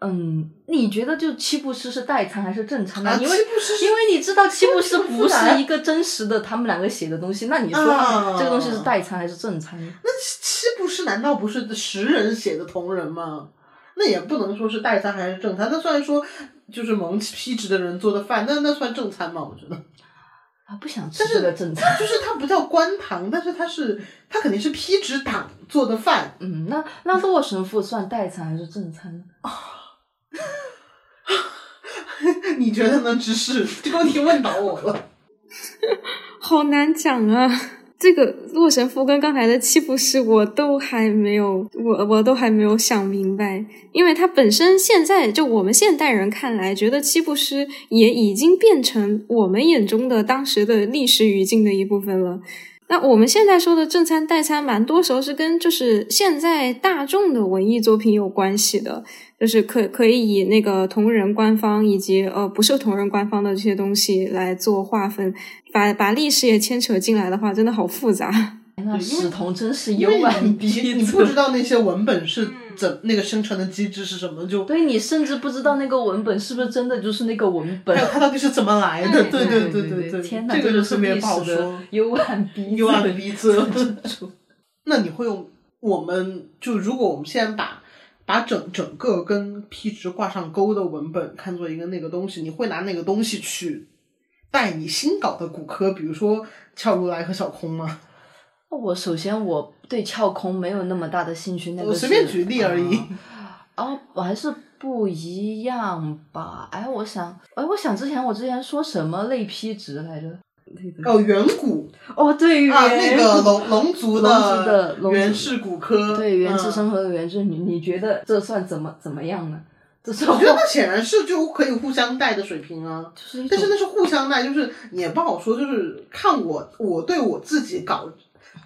嗯，你觉得就七步诗是代餐还是正餐呢？啊，因为因为你知道七步诗不是一个真实的他们两个写的东西，那你说啊这个东西是代餐还是正餐？那七七步诗难道不是十人写的同人吗？那也不能说是代餐还是正餐，那虽然说就是蒙批职的人做的饭，那那算正餐吗？我觉得，啊，不想吃这个正餐。就是它不叫官堂，但是它是它肯定是批职党做的饭。嗯，那那洛神父算代餐还是正餐呢？你觉得呢？芝士这个问题问倒我了。好难讲啊！这个洛神父跟刚才的七步诗，我都还没有，我我都还没有想明白，因为它本身现在就我们现代人看来，觉得七步诗也已经变成我们眼中的当时的历史语境的一部分了。那我们现在说的正餐代餐，蛮多时候是跟就是现在大众的文艺作品有关系的，就是可可以以那个同人官方以及呃不是同人官方的这些东西来做划分，把把历史也牵扯进来的话，真的好复杂。那史同真是因为幽暗你逼你你不知道那些文本是怎那个生成的机制是什么，就对你甚至不知道那个文本是不是真的就是那个文本还。有它到底是怎么来的？对对对对对天哪，这个就就是特别不好说。幽暗逼幽暗仄逼仄。那你会用我们就如果我们现在把把整整个跟批值挂上钩的文本看作一个那个东西，你会拿那个东西去带你新搞的骨科，比如说俏如来和小空吗？我首先我对俏空没有那么大的兴趣，那个我随便举例而已。啊哦，我还是不一样吧。哎，我想，哎，我想之前我之前说什么类批值来着？哦，远古哦，对，啊，那个龙龙族龙族的龙族源氏骨科，对原之嗯生和原之女，你觉得这算怎么怎么样呢？这是我觉得那显然是就可以互相带的水平啊。就是但是那是互相带，就是也不好说，就是看我我对我自己搞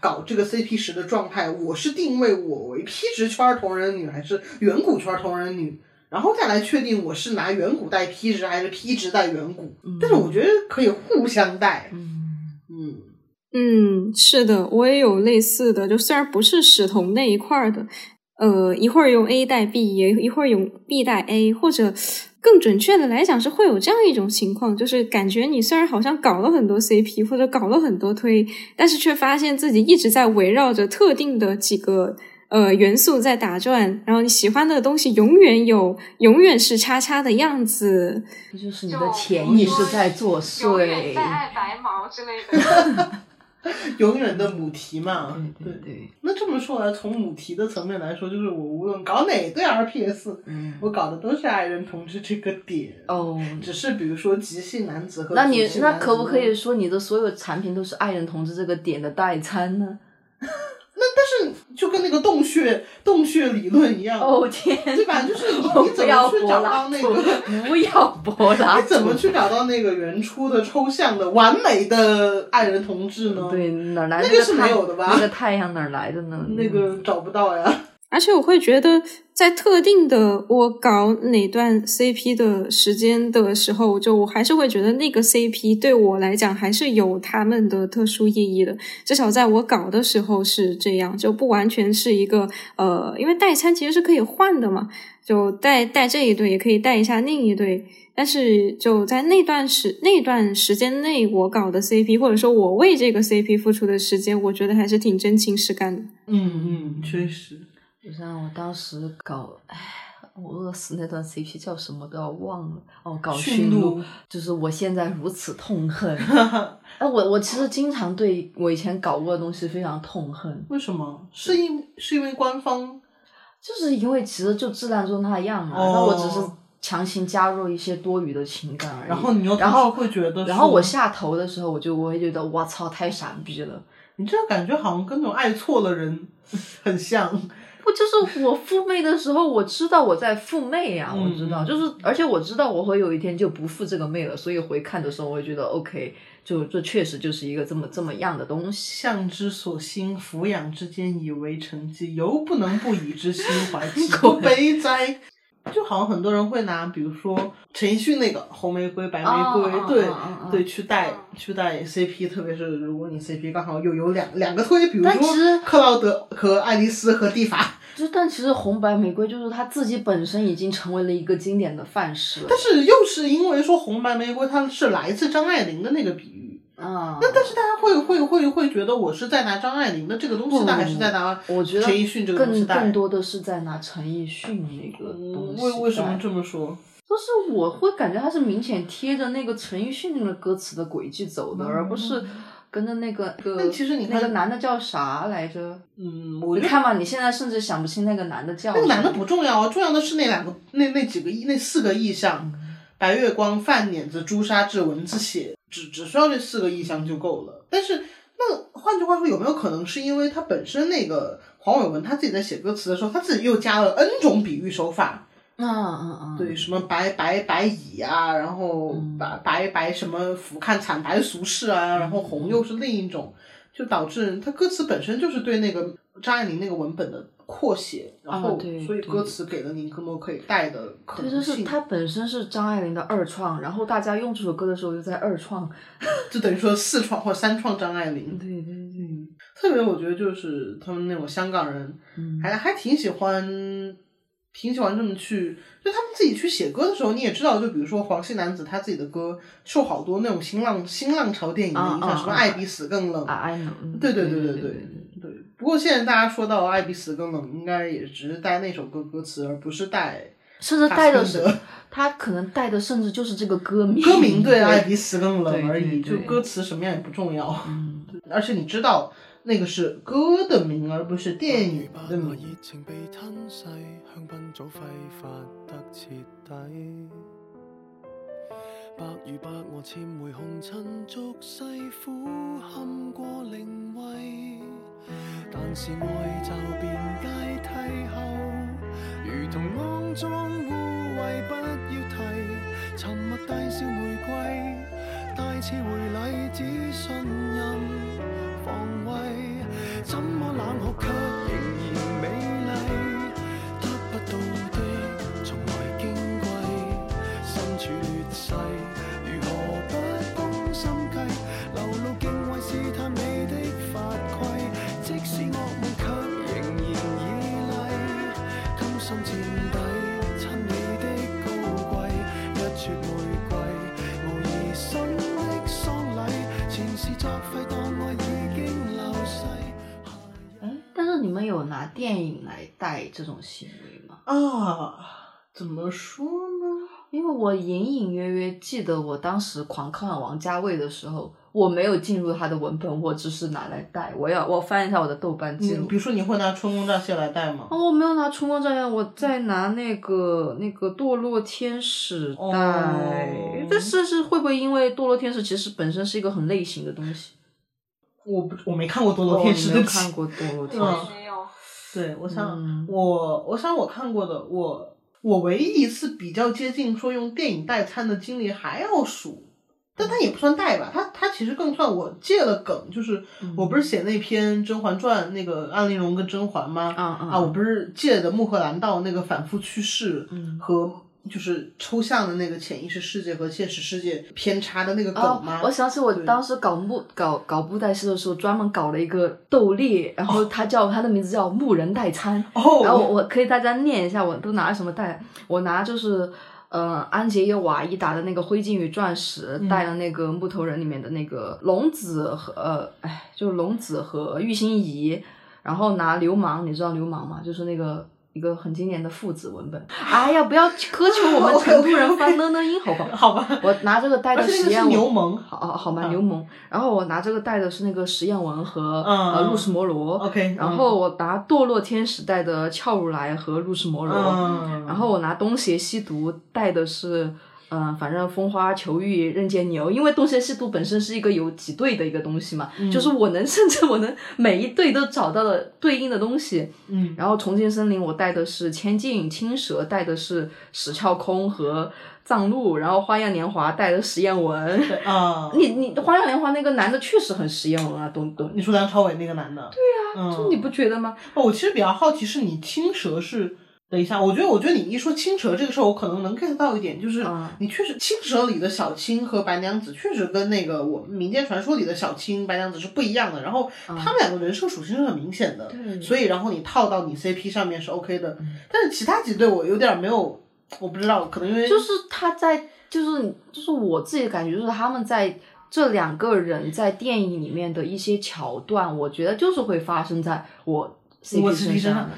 搞这个 CP 十的状态，我是定位我为 P 值圈同人女还是远古圈同人女，然后再来确定我是拿远古带 P 值还是 P 值带远古。嗯但是我觉得可以互相带。嗯嗯，嗯，是的，我也有类似的，就虽然不是史同那一块儿的，呃，一会儿用 A 带 B，也一会儿用 B 带 A，或者更准确的来讲是会有这样一种情况，就是感觉你虽然好像搞了很多 CP 或者搞了很多推，但是却发现自己一直在围绕着特定的几个。呃，元素在打转，然后你喜欢的东西永远有，永远是叉叉的样子。这就是你的潜意识在作永远祟在。爱白毛之类的。永远的母题嘛。对对对，那这么说来，从母题的层面来说，就是我无论搞哪对 RPS，嗯，我搞的都是爱人同志这个点。哦，只是比如说急性男子和那你那可不可以说你的所有产品都是爱人同志这个点的代餐呢？但是就跟那个洞穴洞穴理论一样，哦天，对吧？就是你怎么去找到那个？，不要柏拉图，你怎么去找到那个原初的抽象的完美的爱人同志呢？对，哪儿来那个是没有的吧那个太阳哪来的呢？那个找不到呀。而且我会觉得，在特定的我搞哪段 CP 的时间的时候，就我还是会觉得那个 CP 对我来讲还是有他们的特殊意义的。至少在我搞的时候是这样，就不完全是一个呃，因为代餐其实是可以换的嘛，就带带这一对也可以带一下另一对。但是就在那段时那段时间内，我搞的 CP，或者说我为这个 CP 付出的时间，我觉得还是挺真情实感的。嗯嗯，确实。就像我当时搞，唉，我饿死那段 CP 叫什么都要忘了哦，搞驯驯鹿就是我现在如此痛 恨。哎，我我其实经常对我以前搞过的东西非常痛恨，为什么？是因是因为官方就是因为其实就质量就那样嘛，哦那、我只是强行加入一些多余的情感而已。然后你又然后会觉得然后我下头的时候，我就我会觉得我操，太傻逼了。你这个感觉好像跟那种爱错了人 很像。不就是我 赴妹的时候，我知道我在赴妹呀、我知道，嗯就是而且我知道我会有一天就不赴这个妹了，所以回看的时候，我会觉得 OK，就这确实就是一个这么这么样的东西。相之所欣，俯仰之间以为成绩，犹不能不以之心怀，岂不悲哉？就好像很多人会拿，比如说陈奕迅那个红玫瑰、白玫瑰，哦对、对，去带去带 CP，特别是如果你 CP 刚好又有两两个推，比如说克劳德和爱丽丝和蒂法，就但其实红白玫瑰就是它自己本身已经成为了一个经典的范式了但是又是因为说红白玫瑰它是来自张爱玲的那个比喻，啊。那但是大家会会会会觉得我是在拿张爱玲的这个东西不带，还是在拿我觉得陈奕迅这个东西带？更更多的是在拿陈奕迅那个东为为什么这么说？就是我会感觉他是明显贴着那个陈奕迅那个歌词的轨迹走的，而不是跟着那个个但其实你看那个男的叫啥来着？嗯，我你看嘛，你现在甚至想不清那个男的叫那个男的不重要啊，重要的是那两个那那几个意那四个意象：嗯白月光、饭碾子、朱砂痣、蚊子血，只只需要这四个意象就够了。但是那换句话说，有没有可能是因为他本身那个黄伟文他自己在写歌词的时候，他自己又加了 N 种比喻手法？嗯嗯嗯，对，什么白白白蚁啊，然后嗯白白白什么俯瞰惨白俗世啊，然后红又是另一种，就导致他歌词本身就是对那个张爱玲那个文本的扩写，然后所以歌词给了你更多可以带的可对，能性，就是它本身是张爱玲的二创，然后大家用这首歌的时候又在二创。就等于说四创或三创张爱玲。对对对，特别我觉得就是他们那种香港人，嗯还还挺喜欢，挺喜欢这么去，就他们自己去写歌的时候，你也知道，就比如说黄姓男子他自己的歌受好多那种新浪新浪潮电影的影响，什么爱比死更冷，啊嗯对对对对对对。不过现在大家说到爱比死更冷，应该也只是带那首歌歌词，而不是带甚至带的是 他可能带的甚至就是这个歌名，歌名 对爱比死更冷而已，对对就歌词什么样也不重要。嗯，而且你知道那个是歌的名，而不是电影的把名。早揮發得徹底。百如百我纖回紅塵俗世苦堪過靈位，但是愛就變階梯後，如同肮脏污秽不要提，沉默大笑玫瑰，大次回禮只信任防衛，怎麼冷酷卻拿电影来带这种行为吗？啊，怎么说呢？因为我隐隐约约记得，我当时狂看王家卫的时候，我没有进入他的文本，我只是拿来带。我要我翻一下我的豆瓣记录比。如说你会拿春光乍泄来带吗？哦，我没有拿春光乍泄，我在拿那个那个堕落天使带。哦但是是会不会因为堕落天使其实本身是一个很类型的东西？我不，我没看过《堕哦落天使》你对不起没有看过堕落天嗯使？对，我想、嗯。我我想我看过的，我我唯一一次比较接近说用电影代餐的经历还要数，但它也不算代吧，它它其实更算我借了梗，就是嗯。我不是写那篇《甄嬛传》那个安陵容跟甄嬛吗？啊啊。啊，我不是借的穆赫兰道那个反复去世嗯。和就是抽象的那个潜意识世界和现实世界偏差的那个哦梗吗？，我想起我当时搞木搞搞布袋戏的时候，专门搞了一个斗笠，然后他叫他的名字叫木人代餐。哦，然后我我可以大家念一下，我都拿了什么代？我拿就是呃安杰耶瓦伊达的那个灰烬与钻石，嗯带了那个木头人里面的那个龙子和呃哎就是龙子和玉心怡，然后拿流氓，你知道流氓吗？就是那个。一个很经典的父子文本，哎呀，不要苛求我们成都人发呢呢音，好吧？好吧，我拿这个带的实验文牛虻好好好吧，嗯牛虻。然后我拿这个带的是那个实验文和、嗯呃露丝摩罗。OK，然后我拿堕落天使带的俏如来和露丝摩罗。嗯，然后我拿东邪西毒带的是。嗯，反正风花球玉任剑牛，因为东邪西毒本身是一个有几对的一个东西嘛，嗯就是我能 甚至我能每一对都找到了对应的东西。嗯然后重庆森林我带的是千镜青蛇，带的是石窍空和藏鹿，然后花样年华带的实验文。对啊，你你花样年华那个男的确实很实验文啊，懂懂，你说梁朝伟那个男的，对呀、嗯，就你不觉得吗？哦我其实比较好奇，是你青蛇是。等一下，我觉得，我觉得你一说青蛇这个事儿，我可能能 get 到一点，就是嗯你确实青蛇里的小青和白娘子确实跟那个我们民间传说里的小青、白娘子是不一样的，然后他们两个人设属性是很明显的，所以然后你套到你 CP 上面是 OK 的，但是其他几对我有点没有，我不知道，可能因为就是他在，就是就是我自己的感觉，就是他们在这两个人在电影里面的一些桥段，我觉得就是会发生在我我 CP 身上身上的。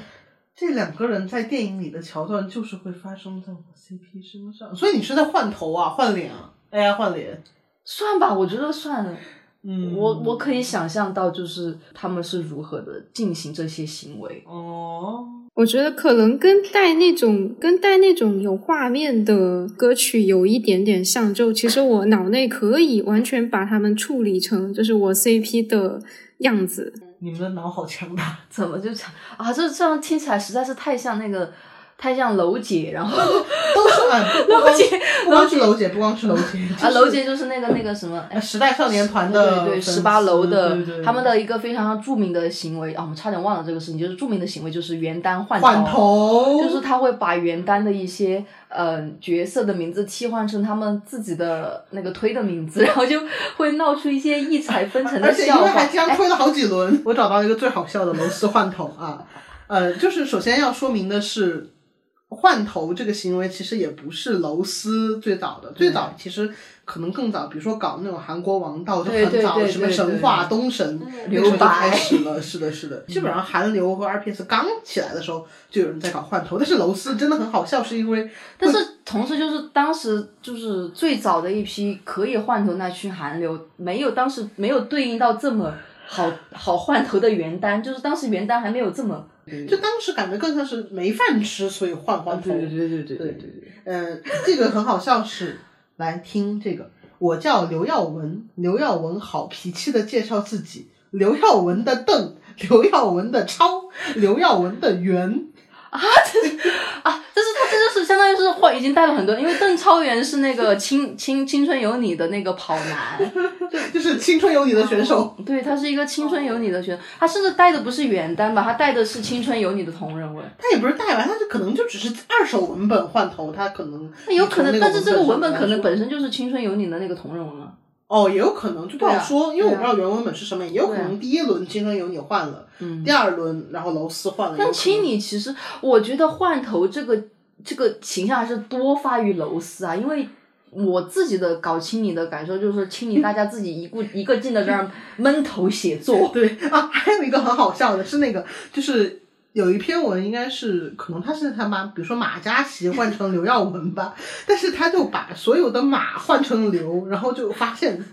这两个人在电影里的桥段就是会发生在我 CP 身上，所以你是在换头啊、换脸啊，AI 换脸，算吧，我觉得算。了。嗯，我我可以想象到，就是他们是如何的进行这些行为。哦，我觉得可能跟带那种跟带那种有画面的歌曲有一点点像，就其实我脑内可以完全把它们处理成就是我 CP 的样子。你们的脑好强大。怎么就强啊？这这样听起来实在是太像那个，太像楼姐，然后都是啊，不光楼姐不光是楼姐，不光是楼姐啊，楼姐就是那个那个什么，时代少年团的对对，十八楼的他们的一个非常著名的行为啊，我们差点忘了这个事情，就是著名的行为就是原单换换头，就是他会把原单的一些呃角色的名字替换成他们自己的那个推的名字，然后就会闹出一些异彩纷呈的而且因笑话。为还这样哎。推了好几轮，我找到一个最好笑的楼丝换头啊，呃，就是首先要说明的是。换头这个行为其实也不是楼丝最早的，最早其实可能更早，比如说搞那种韩国王道就很早，对什么神话、东神，那留个时候就白开始了。是的，是的，基本上韩流和 RPS 刚起来的时候，就有人在搞换头，但是楼丝真的很好笑，是因为但是同时就是当时就是最早的一批可以换头那群韩流，没有当时没有对应到这么好好换头的原单，就是当时原单还没有这么。就当时感觉更像是没饭吃，所以换换头。对对对对对对嗯，这个很好笑是，来听这个，我叫刘耀文，刘耀文好脾气的介绍自己，刘耀文的邓，刘耀文的超，刘耀文的圆，啊，这是他这就是相当于是换已经带了很多，因为邓超元是那个青青青春有你的那个跑男，就是青春有你的选手。对他是一个青春有你的选手，他甚至带的不是原单吧，他带的是青春有你的同人文。他也不是带吧，他就可能就只是二手文本换头，他可能那有可能，但是这个文本可能本。身就是青春有你的那个同人文啊。哦，也有可能，就不好说，因为我不知道原文本是什么，也有可能第一轮青春有你换了，嗯第二轮然后楼丝换了，但青你其实，我觉得换头这个这个形象还是多发于楼丝啊，因为我自己的搞清理的感受就是，清理大家自己一个一个劲的在那闷头写作。对啊，还有一个很好笑的是那个，就是有一篇文，应该是可能他是他妈，比如说马嘉祺换成刘耀文吧，但是他就把所有的马换成刘，然后就发现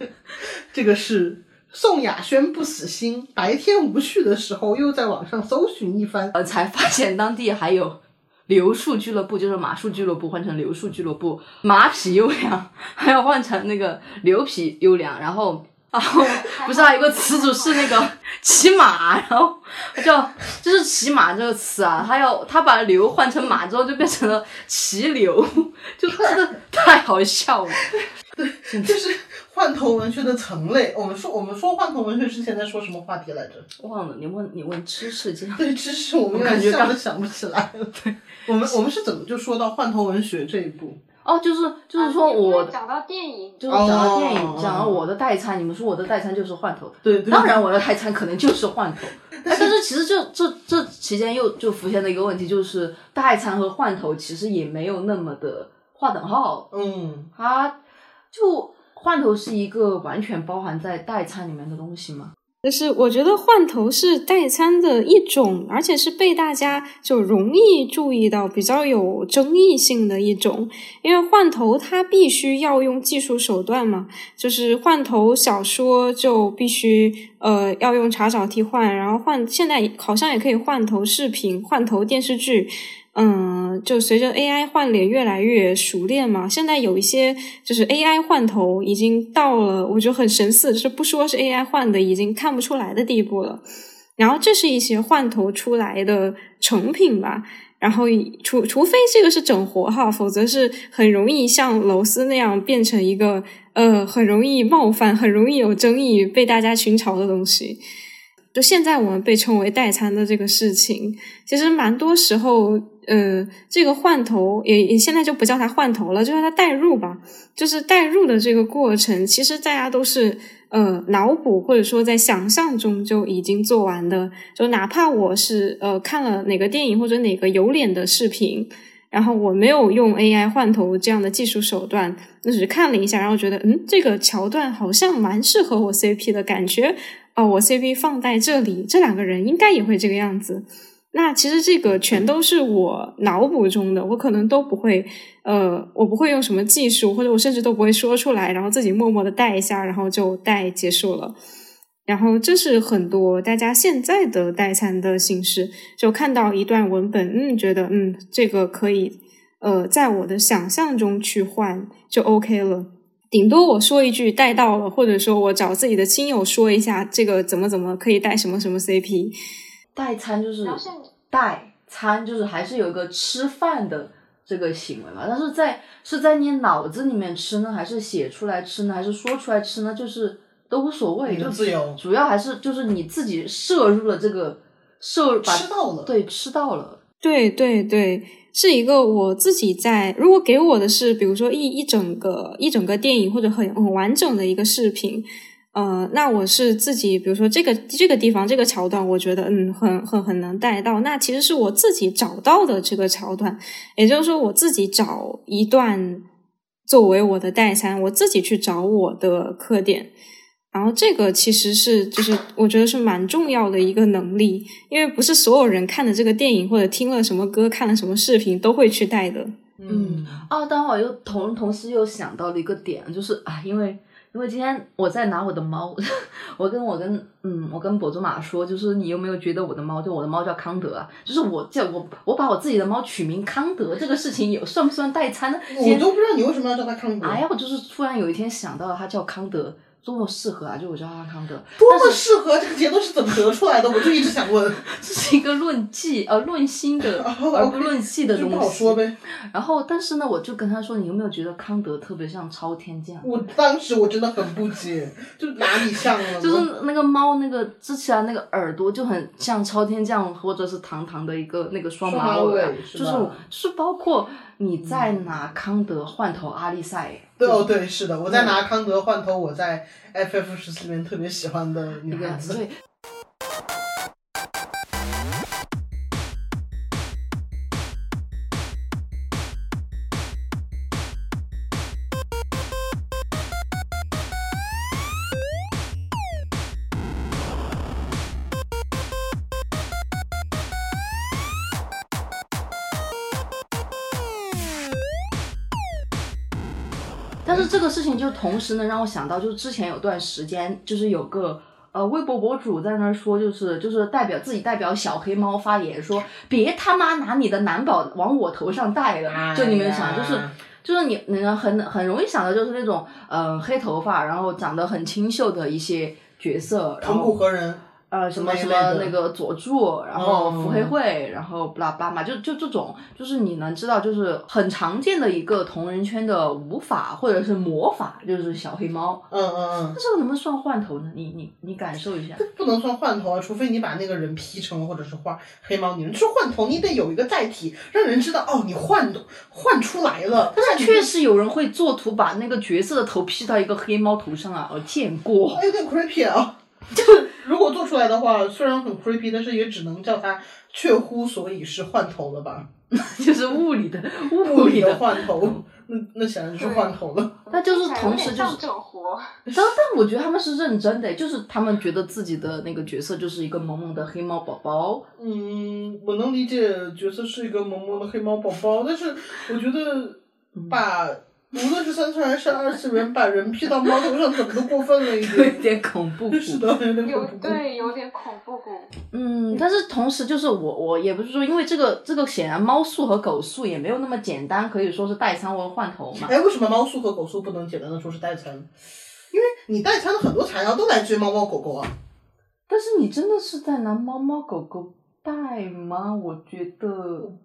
这个是。宋亚轩不死心，白天无趣的时候又在网上搜寻一番，呃，才发现当地还有刘树俱乐部，就是马术俱乐部换成刘树俱乐部，马匹优良还要换成那个牛匹优良，然后。然后不是还有一个词组是那个 骑马，然后叫就是骑马这个词啊，他要他把牛换成马之后就变成了骑牛，就真的太好笑了。对 就是换头文学的层类。我们说我们说换头文学之前在说什么话题来着？忘了你问你问知识这样，对知识，我们感觉想不起来了。对，我们我们是怎么就说到换头文学这一步？哦，就是就是说我讲到电影，就是讲到电影，哦。讲到我的代餐，你们说我的代餐就是换头。的。对对，当然，我的代餐可能就是换头，哎但是其实这这这期间又就浮现了一个问题，就是代餐和换头其实也没有那么的划等号，嗯，它就换头是一个完全包含在代餐里面的东西吗？就是我觉得换头是代餐的一种，而且是被大家就容易注意到、比较有争议性的一种。因为换头它必须要用技术手段嘛，就是换头小说就必须呃要用查找替换，然后换现在好像也可以换头视频、换头电视剧。嗯，就随着 AI 换脸越来越熟练嘛，现在有一些就是 AI 换头已经到了我觉得很神似，就是不说是 AI 换的，已经看不出来的地步了。然后这是一些换头出来的成品吧。然后除除非这个是整活哈，否则是很容易像楼丝那样变成一个呃很容易冒犯、很容易有争议、被大家群嘲的东西。就现在我们被称为代餐的这个事情，其实蛮多时候，呃，这个换头也也现在就不叫它换头了，就叫它代入吧。就是代入的这个过程，其实大家都是呃脑补或者说在想象中就已经做完的。就哪怕我是呃看了哪个电影或者哪个有脸的视频，然后我没有用 AI 换头这样的技术手段，那只是看了一下，然后觉得嗯这个桥段好像蛮适合我 CP 的感觉。哦，我 CP 放在这里，这两个人应该也会这个样子。那其实这个全都是我脑补中的，我可能都不会，呃，我不会用什么技术，或者我甚至都不会说出来，然后自己默默的带一下，然后就带结束了。然后这是很多大家现在的代餐的形式，就看到一段文本，嗯，觉得嗯这个可以，呃，在我的想象中去换就 OK 了。顶多我说一句带到了，或者说我找自己的亲友说一下这个怎么怎么可以带什么什么 CP。代餐就是代餐，就是还是有一个吃饭的这个行为嘛。但是在是在你脑子里面吃呢，还是写出来吃呢，还是说出来吃呢？就是都无所谓，就自由主要还是就是你自己摄入了这个摄把吃到了对，吃到了。对对对，是一个我自己在。如果给我的是，比如说一一整个一整个电影或者很很完整的一个视频，呃，那我是自己，比如说这个这个地方这个桥段，我觉得嗯很很很能带到。那其实是我自己找到的这个桥段，也就是说我自己找一段作为我的代餐，我自己去找我的课点。然后这个其实是就是我觉得是蛮重要的一个能力，因为不是所有人看的这个电影或者听了什么歌、看了什么视频都会去带的。嗯啊，当然我又同同时又想到了一个点，就是啊，因为因为今天我在拿我的猫，我跟我跟嗯，我跟博主马说，就是你有没有觉得我的猫，就我的猫叫康德啊，就是我叫我我把我自己的猫取名康德这个事情有算不算代餐呢？我都不知道你为什么要叫它康德，哎呀，我就是突然有一天想到了，它叫康德，多么适合啊！就我叫他康德，多么适合这个结论是怎么得出来的？我就一直想问，这是一个论迹呃论心的，哦而不论迹的东西。不好说呗。然后，但是呢，我就跟他说，你有没有觉得康德特别像超天将？我当时我真的很不解，就哪里像了？就是那个猫那个支起来那个耳朵就很像超天将或者是堂堂的一个那个双马尾啊，双马尾是就是是包括你在拿康德换头阿丽赛，对哦，对，是的，我在拿康德换头，我在 FF 十四里面特别喜欢的女孩子。对。事情就同时呢，让我想到，就是之前有段时间，就是有个呃微博博主在那儿说，就是就是代表自己代表小黑猫发言说，别他妈拿你的男宝往我头上戴了，就你们想，就是就是你你很很容易想到就是那种嗯、呃黑头发，然后长得很清秀的一些角色，然藤后谷和人，呃，什么什么那个佐助，然后嗯伏黑惠，然后巴拉巴拉嘛，就就这种，就是你能知道，就是很常见的一个同人圈的舞法或者是魔法，就是小黑猫。嗯嗯嗯那，这个能不能算换头呢？你你你感受一下。不能算换头啊，除非你把那个人 P 成或者是画黑猫。你说换头，你得有一个载体，让人知道哦，你换换出来了。但是确实有人会作图把那个角色的头 P 到一个黑猫头上啊，我见过。哎有点 creepy 啊。就是如果做出来的话，虽然很 creepy，但是也只能叫它确乎所以是换头了吧？就是物理的物 物理的理的，换头，那那显然就是换头了。那就是同时就是整活。但但我觉得他们是认真的，就是他们觉得自己的那个角色就是一个萌萌的黑猫宝宝，嗯，我能理解角色是一个萌萌的黑猫宝宝，但是我觉得把无论是三次元还是二次元，把人 P 到猫头上怎么都过分了一 有点。点恐怖谷。是的，有点恐怖。对，有点恐怖谷。嗯，但是同时就是我我也不是说，因为这个这个显然猫宿和狗宿也没有那么简单，可以说是代餐或者换头嘛。哎，为什么猫宿和狗宿不能简单的说是代餐？因为你代餐的很多材料都来自于猫猫狗狗啊。但是你真的是在拿猫猫狗狗带吗？我觉得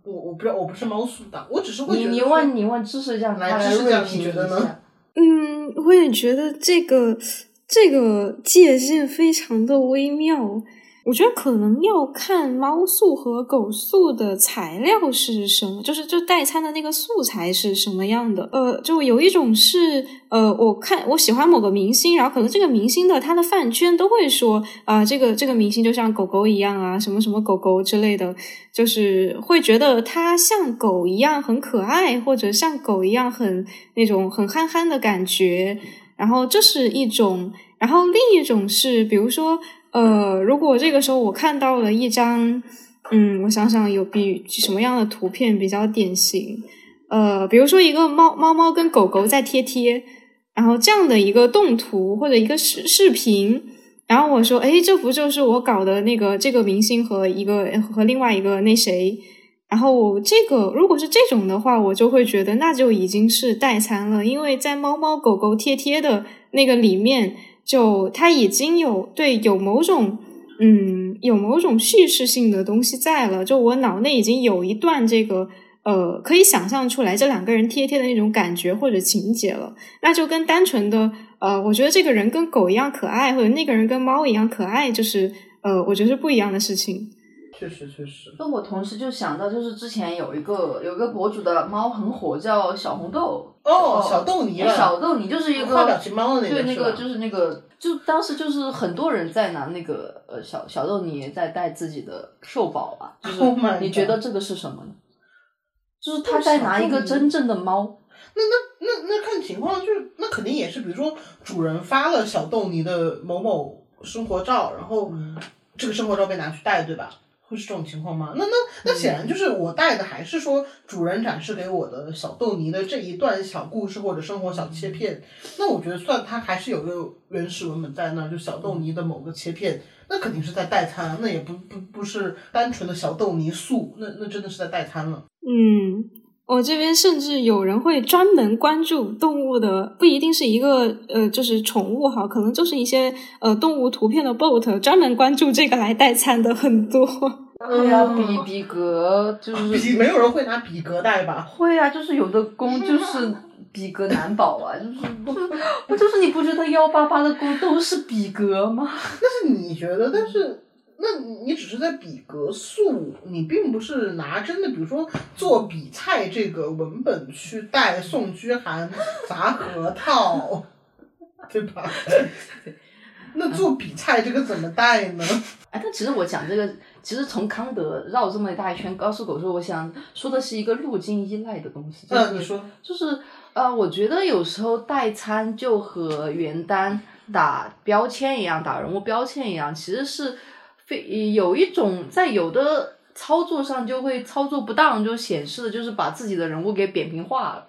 我我不知道，我不是猫叔党，我只是会你你觉得说问你问知识酱，来他来知识酱锐评你觉得呢一下。嗯，我也觉得这个这个界限非常的微妙。我觉得可能要看猫素和狗素的材料是什么，就是就代餐的那个素材是什么样的。呃，就有一种是呃，我看我喜欢某个明星，然后可能这个明星的他的饭圈都会说啊、这个这个明星就像狗狗一样啊，什么什么狗狗之类的，就是会觉得它像狗一样很可爱，或者像狗一样很那种很憨憨的感觉。然后这是一种，然后另一种是，比如说，呃，如果这个时候我看到了一张，嗯，我想想有比什么样的图片比较典型，呃，比如说一个猫猫猫跟狗狗在贴贴，然后这样的一个动图或者一个视视频，然后我说，诶，这不就是我搞的那个这个明星和一个和另外一个那谁？然后这个如果是这种的话，我就会觉得那就已经是代餐了，因为在猫猫狗狗贴贴的那个里面，就它已经有对有某种嗯有某种叙事性的东西在了，就我脑内已经有一段这个呃可以想象出来这两个人贴贴的那种感觉或者情节了，那就跟单纯的呃我觉得这个人跟狗一样可爱，或者那个人跟猫一样可爱，就是呃我觉得是不一样的事情。确实确实。那我同时就想到，就是之前有一个有一个博主的猫很火，叫小红豆。哦，小豆泥了，小豆泥就是一个画表情包的那个对，那个就是那个，就当时就是很多人在拿那个呃小小豆泥在带自己的兽宝啊，就是 Oh 你觉得这个是什么呢？就是他在拿一个真正的猫，那那那看情况，就是那肯定也是，比如说主人发了小豆泥的某某生活照，然后这个生活照被拿去带，对吧？会是这种情况吗？那那那显然就是我带的还是说主人展示给我的小豆泥的这一段小故事或者生活小切片。那我觉得算它还是有个原始文本在那儿，就小豆泥的某个切片，那肯定是在代餐，那也不不不是单纯的小豆泥素，那那真的是在代餐了。嗯，我这边甚至有人会专门关注动物的，不一定是一个呃，就是宠物哈，可能就是一些呃动物图片的 bot，专门关注这个来代餐的很多。对啊，嗯比比格就是比没有人会拿比格代吧？会啊，就是有的公就是比格难保啊，就是不不就是你不觉得幺八八的公都是比格吗？那是你觉得，但是那你只是在比格数，你并不是拿真的，比如说做比菜这个文本去带宋居寒砸核桃，对吧？那做比菜这个怎么带呢？哎，但其实我讲这个，其实从康德绕这么一大一圈高速狗说，我想说的是一个路径依赖的东西。就是、嗯，你说，就是呃，我觉得有时候代餐就和原单打标签一样，打人物标签一样，其实是非有一种在有的操作上就会操作不当，就显示的就是把自己的人物给扁平化了。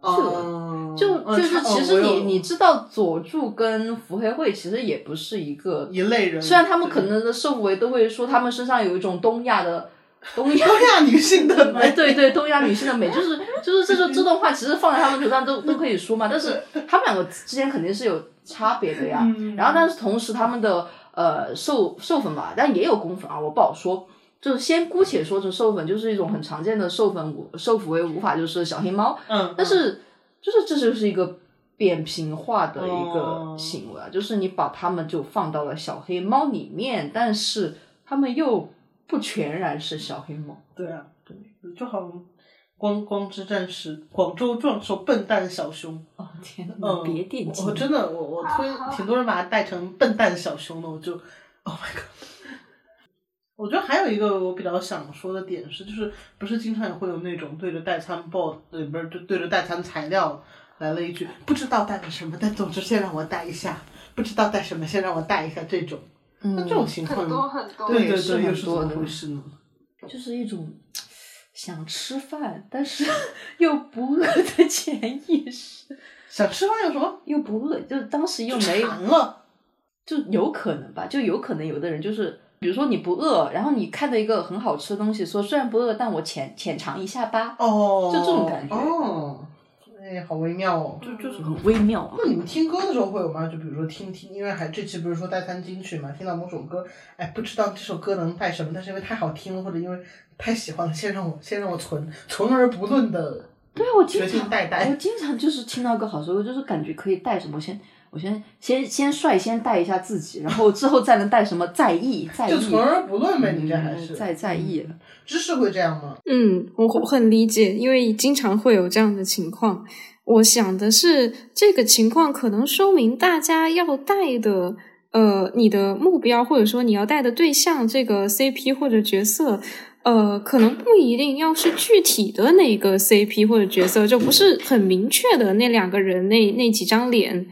嗯，就嗯就是，其实你哦你知道佐助跟伏黑惠其实也不是一个一类人，虽然他们可能的社会都会说他们身上有一种东亚的东亚 东亚女性的美，哎，对对，东亚女性的美，就是就是这个 这段话，其实放在他们头上都都可以说嘛，但是 他们两个之间肯定是有差别的呀。嗯然后，但是同时他们的呃受受粉吧，但也有公粉啊，我不好说。就是先姑且说这授粉就是一种很常见的授粉无受腐为无法就是小黑猫，嗯，但是就是这就是一个扁平化的一个哦行为啊，就是你把它们就放到了小黑猫里面，但是它们又不全然是小黑猫。对啊，对，就好像光光之战士、广州壮兽、笨蛋小熊，哦天嗯，别惦记我我真的，我我推挺多人把它带成笨蛋小熊的，我就，Oh my god！我觉得还有一个我比较想说的点是，就是不是经常也会有那种对着代餐报，对，不是就对着代餐材料来了一句不知道带了什么，但总之先让我带一下，不知道带什么先让我带一下这种，那这种情况，很多很多，对对对，又是怎么回事呢？就是一种想吃饭但是 又不饿的潜意识，想吃饭有什么？又不饿，就当时又没馋了，就有可能吧，就有可能有的人就是，比如说你不饿，然后你看到一个很好吃的东西，说虽然不饿，但我浅浅尝一下吧，哦，就这种感觉哦，哎，好微妙哦。就就是很微妙啊。那你们听歌的时候会有吗？就比如说听听，因为还这期不是说带餐金曲嘛，听到某首歌，哎，不知道这首歌能带什么，但是因为太好听了，或者因为太喜欢了，先让我先让我存，存而不论的对啊，我经常带带我经常就是听到一个好歌，就是感觉可以带什么，我先我先先先率先带一下自己，然后之后再能带什么在意在意，就从而不论呗，你这还是嗯在在意了。知识会这样吗？嗯，我我很理解，因为经常会有这样的情况。我想的是，这个情况可能说明大家要带的，呃，你的目标或者说你要带的对象，这个 CP 或者角色，呃，可能不一定要是具体的那个 CP 或者角色，就不是很明确的那两个人那那几张脸，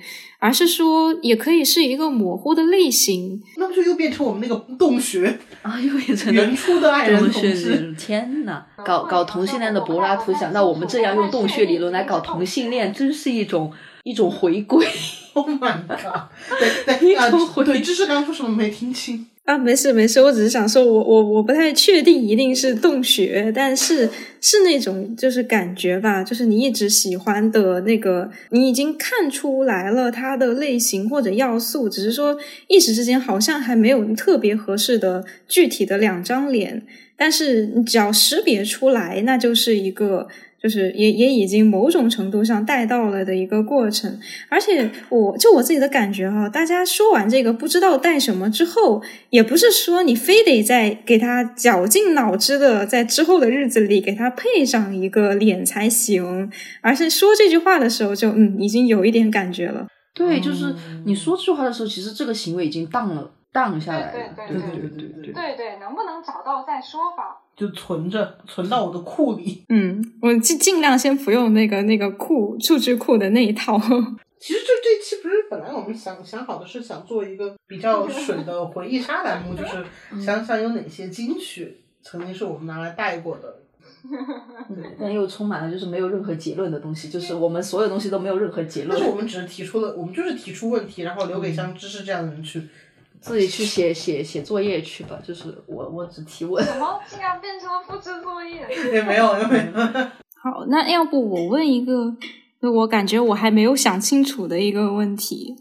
而是说也可以是一个模糊的类型。那不就又变成我们那个洞穴 啊，又变成原初的爱人洞穴同志？天呐！搞搞同性恋的柏拉图想到我们这样用洞穴理论来搞同性恋，真是一种一种回归。Oh my god！对对啊 一种，回对，知识刚刚说什么没听清？啊，没事没事，我只是想说我，我我不太确定一定是洞穴，但是是那种就是感觉吧，就是你一直喜欢的那个，你已经看出来了它的类型或者要素，只是说一时之间好像还没有特别合适的具体的两张脸，但是你只要识别出来，那就是一个。就是也也已经某种程度上带到了的一个过程，而且我就我自己的感觉哈、大家说完这个不知道带什么之后，也不是说你非得在给他绞尽脑汁的在之后的日子里给他配上一个脸才行，而是说这句话的时候就嗯已经有一点感觉了。对，就是嗯你说这句话的时候，其实这个行为已经荡了，荡下来了。对对对对对对对对对，能不能找到再说吧。就存着，存到我的库里。嗯，我尽尽量先不用那个那个库数据库的那一套。其实这这期不是本来我们想想好的是想做一个比较水的回忆杀栏目，就是想想有哪些金曲曾经是我们拿来带过的。对，但又充满了就是没有任何结论的东西，就是我们所有东西都没有任何结论但是，我们只是提出了，我们就是提出问题，然后留给像芝士这样的人去。自己去写写写作业去吧。就是我我只提问。怎么竟然变成了布置作业？也 没有，也没有。好，那要不我问一个，我感觉我还没有想清楚的一个问题。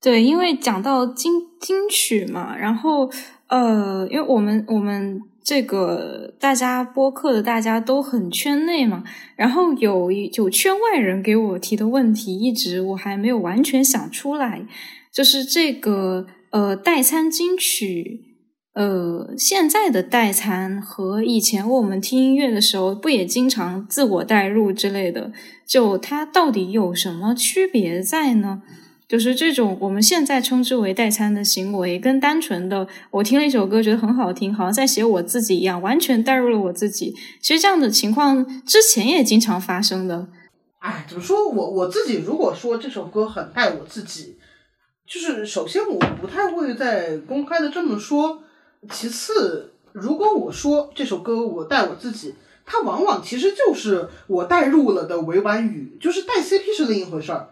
对，因为讲到金金曲嘛，然后呃，因为我们我们这个大家播客的大家都很圈内嘛，然后有一有圈外人给我提的问题，一直我还没有完全想出来，就是这个呃代餐金曲。呃，现在的代餐和以前我们听音乐的时候，不也经常自我代入之类的？就它到底有什么区别在呢？就是这种我们现在称之为代餐的行为，跟单纯的我听了一首歌觉得很好听，好像在写我自己一样，完全代入了我自己。其实这样的情况之前也经常发生的。哎，怎么说我我自己如果说这首歌很带我自己，就是首先我不太会在公开的这么说，其次如果我说这首歌我带我自己，它往往其实就是我带入了的委婉语，就是带 CP 是另一回事儿。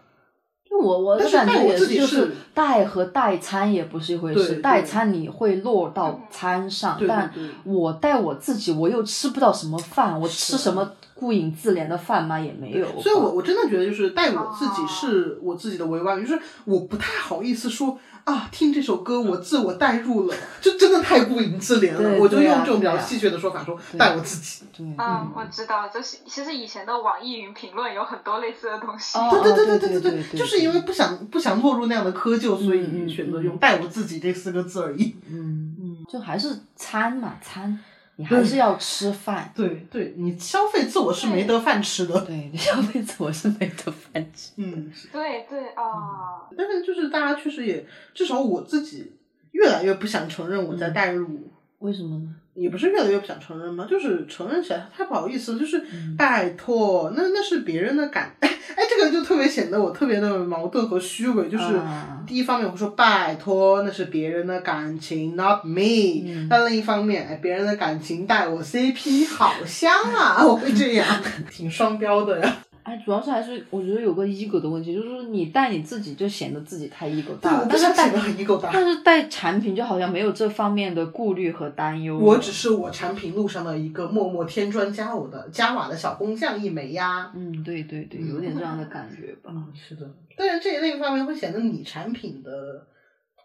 就我我的但是感觉也是，就是自己是代和代餐也不是一回事。代餐你会落到餐上，但我带我自己，我又吃不到什么饭，我吃什么顾影自怜的饭吗？也没有。所以我我真的觉得就是带我自己是我自己的委婉，就是我不太好意思说啊，听这首歌我自我代入了，就真的太顾影自怜了。我就用这种比较戏谑的说法说对带我自己。对，嗯，我知道，就是其实以前的网易云评论有很多类似的东西。哦对对对对对对对就是因为不想不想落入那样的窠臼，所嗯以嗯选择嗯用带我自己这四个字而已。嗯嗯，就还是参嘛，餐你还是要吃饭。对对，你消费自我是没得饭吃的。对，你消费自我是没得饭吃。嗯，对对啊，但是就是大家确实也，至少我自己越来越不想承认我在嗯带入。为什么呢？也不是越来越不想承认吗，就是承认起来太不好意思了。就是嗯拜托，那那是别人的感，哎 哎，这个就特别显得我特别的矛盾和虚伪。就是啊第一方面我会说拜托，那是别人的感情，not me。嗯但另一方面，哎，别人的感情带我 CP 好香啊，我会这样，挺双标的呀。哎，主要是还是我觉得有个 ego 的问题，就是你带你自己就显得自己太 ego 对，大了，但是带 ego 大。但是带产品就好像没有这方面的顾虑和担忧。我只是我产品路上的一个默默添砖加瓦的加瓦的小工匠一枚呀。嗯，对对对，有点这样的感觉吧。嗯，是的，但是这一类方面会显得你产品的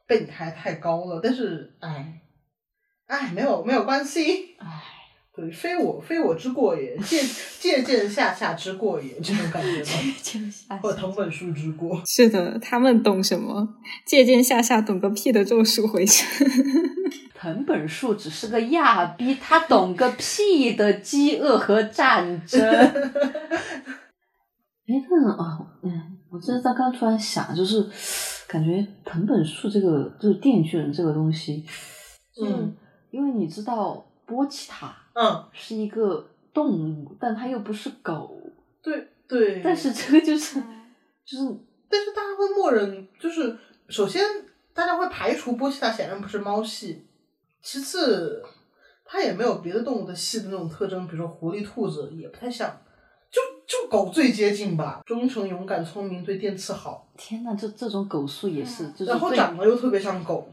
备胎太高了，但是哎，哎，没有没有关系，唉，对，非我非我之过也，借借鉴下下之过也，这种感觉吧，就下或藤本树之过。是的，他们懂什么？借鉴下下懂个屁的咒术回声。藤本树只是个亚逼，他懂个屁的饥饿和战争。哎，但是啊，嗯，我真的刚刚突然想，就是感觉藤本树这个就是电锯人这个东西，嗯因为你知道波奇塔嗯，是一个动物，但它又不是狗，对对，但是这个就是就是但是大家会默认，就是首先大家会排除波西塔显然不是猫系，其次它也没有别的动物的系的那种特征，比如说狐狸、兔子也不太像，就就狗最接近吧，忠诚、勇敢、聪明，对电刺好，天呐，这这种狗素也是，就是然后长得又特别像狗，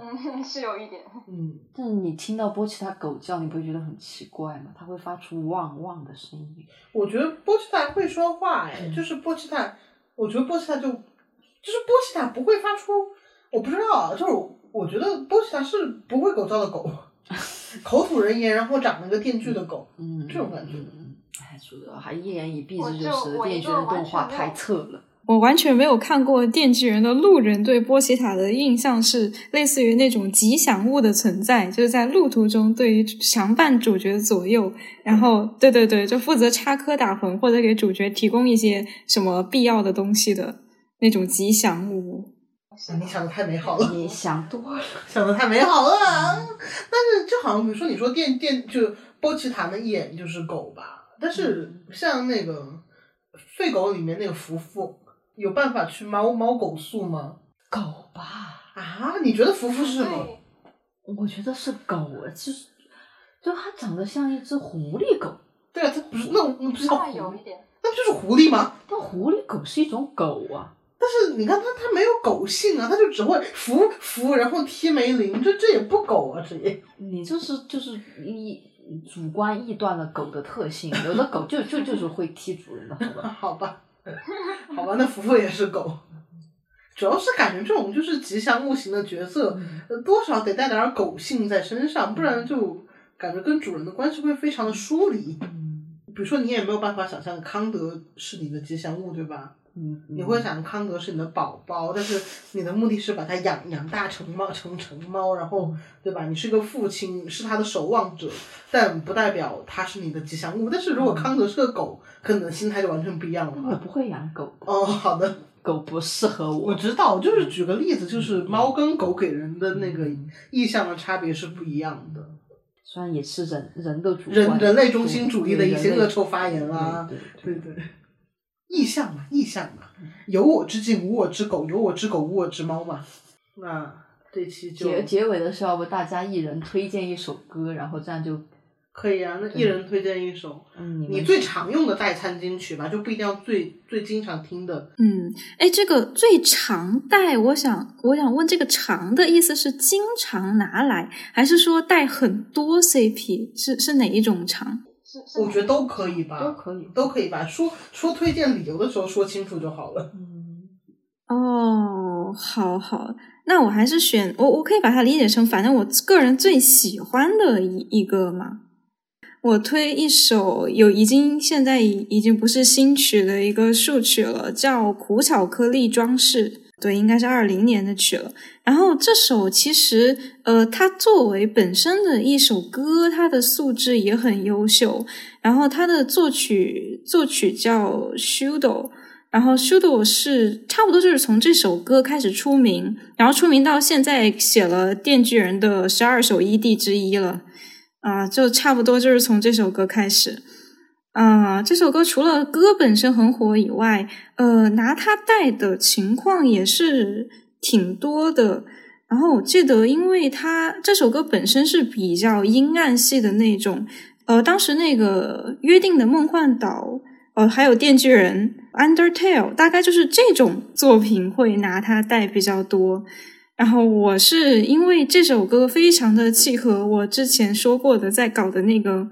嗯。嗯，是有一点。嗯，但是你听到波奇塔狗叫，你不会觉得很奇怪吗？它会发出汪汪的声音。我觉得波奇塔会说话，哎，嗯就是波奇塔，我觉得波奇塔就就是波奇塔不会发出，我不知道啊，就是我觉得波奇塔是不会狗叫的狗，口吐人言，然后长了个电锯的狗。嗯，这种感觉哎，主要还一言以蔽之，就就是电锯人个完动画太全没有侧了。我完全没有看过《电锯人》的路人对波奇塔的印象是类似于那种吉祥物的存在，就是在路途中对于常伴主角左右，然后对对对，就负责插科打诨或者给主角提供一些什么必要的东西的那种吉祥物。你想的太美好了，你想多了。想的太美好了。但是就好像比如说你说电电就波奇塔那一眼就是狗吧，但是像那个废狗里面那个福福，有办法去猫猫狗素吗？狗吧，啊，你觉得福福是什么？我觉得是狗啊，就是就它长得像一只狐狸狗，对啊，它不是那那不是叫那狐狸，有一点。那不就是狐狸吗？但狐狸狗是一种狗啊。但是你看它，它没有狗性啊，它就只会扶扶，然后踢梅林，这这也不狗啊，这也。你这是就是一主观臆断了狗的特性，有的狗就就就是会踢主人的，好吧？好吧，好吧，那福福也是狗。主要是感觉这种就是吉祥物型的角色，呃多少得带点儿狗性在身上，不然就感觉跟主人的关系会非常的疏离。嗯比如说，你也没有办法想象康德是你的吉祥物，对吧？嗯，你会想康德是你的宝宝，但是你的目的是把它养养大成猫成成猫，然后对吧？你是个父亲，是他的守望者，但不代表他是你的吉祥物。但是如果康德是个狗，可能心态就完全不一样了。我不会养狗，哦，好的，狗不适合我我。知道，就是举个例子，就是猫跟狗给人的那个意象的差别是不一样的。虽然也是人人的主人人类中心主义的一些恶臭发言啊，对对对，意象嘛，意象嘛，有我之境，无我之狗，有我之狗，无我之猫嘛。那这期就结结尾的时候，要不大家一人推荐一首歌，然后这样就可以啊。那一人推荐一首嗯，你最常用的代餐金曲吧，就不一定要最最经常听的。嗯，哎，这个最常带，我想我想问，这个常的意思是经常拿来，还是说带很多 CP？是是哪一种长？我觉得都可以吧，都可以。都可以吧。说说推荐理由的时候说清楚就好了。嗯，哦，好好，那我还是选我，我可以把它理解成，反正我个人最喜欢的一一个嘛。我推一首有已经现在已已经不是新曲的一个数曲了，叫《苦巧克力装饰》，对，应该是二零年的曲了。然后这首其实呃，它作为本身的一首歌，它的素质也很优秀。然后它的作曲作曲叫 Shudo，然后 Shudo 是差不多就是从这首歌开始出名，然后出名到现在写了《电锯人》的十二首 ED 之一了，啊、就差不多就是从这首歌开始。啊、这首歌除了歌本身很火以外，呃，拿它带的情况也是挺多的。然后我记得，因为它这首歌本身是比较阴暗系的那种，呃，当时那个《约定的梦幻岛》，呃，还有《电锯人》（Undertale），大概就是这种作品会拿它带比较多。然后我是因为这首歌非常的契合我之前说过的在搞的那个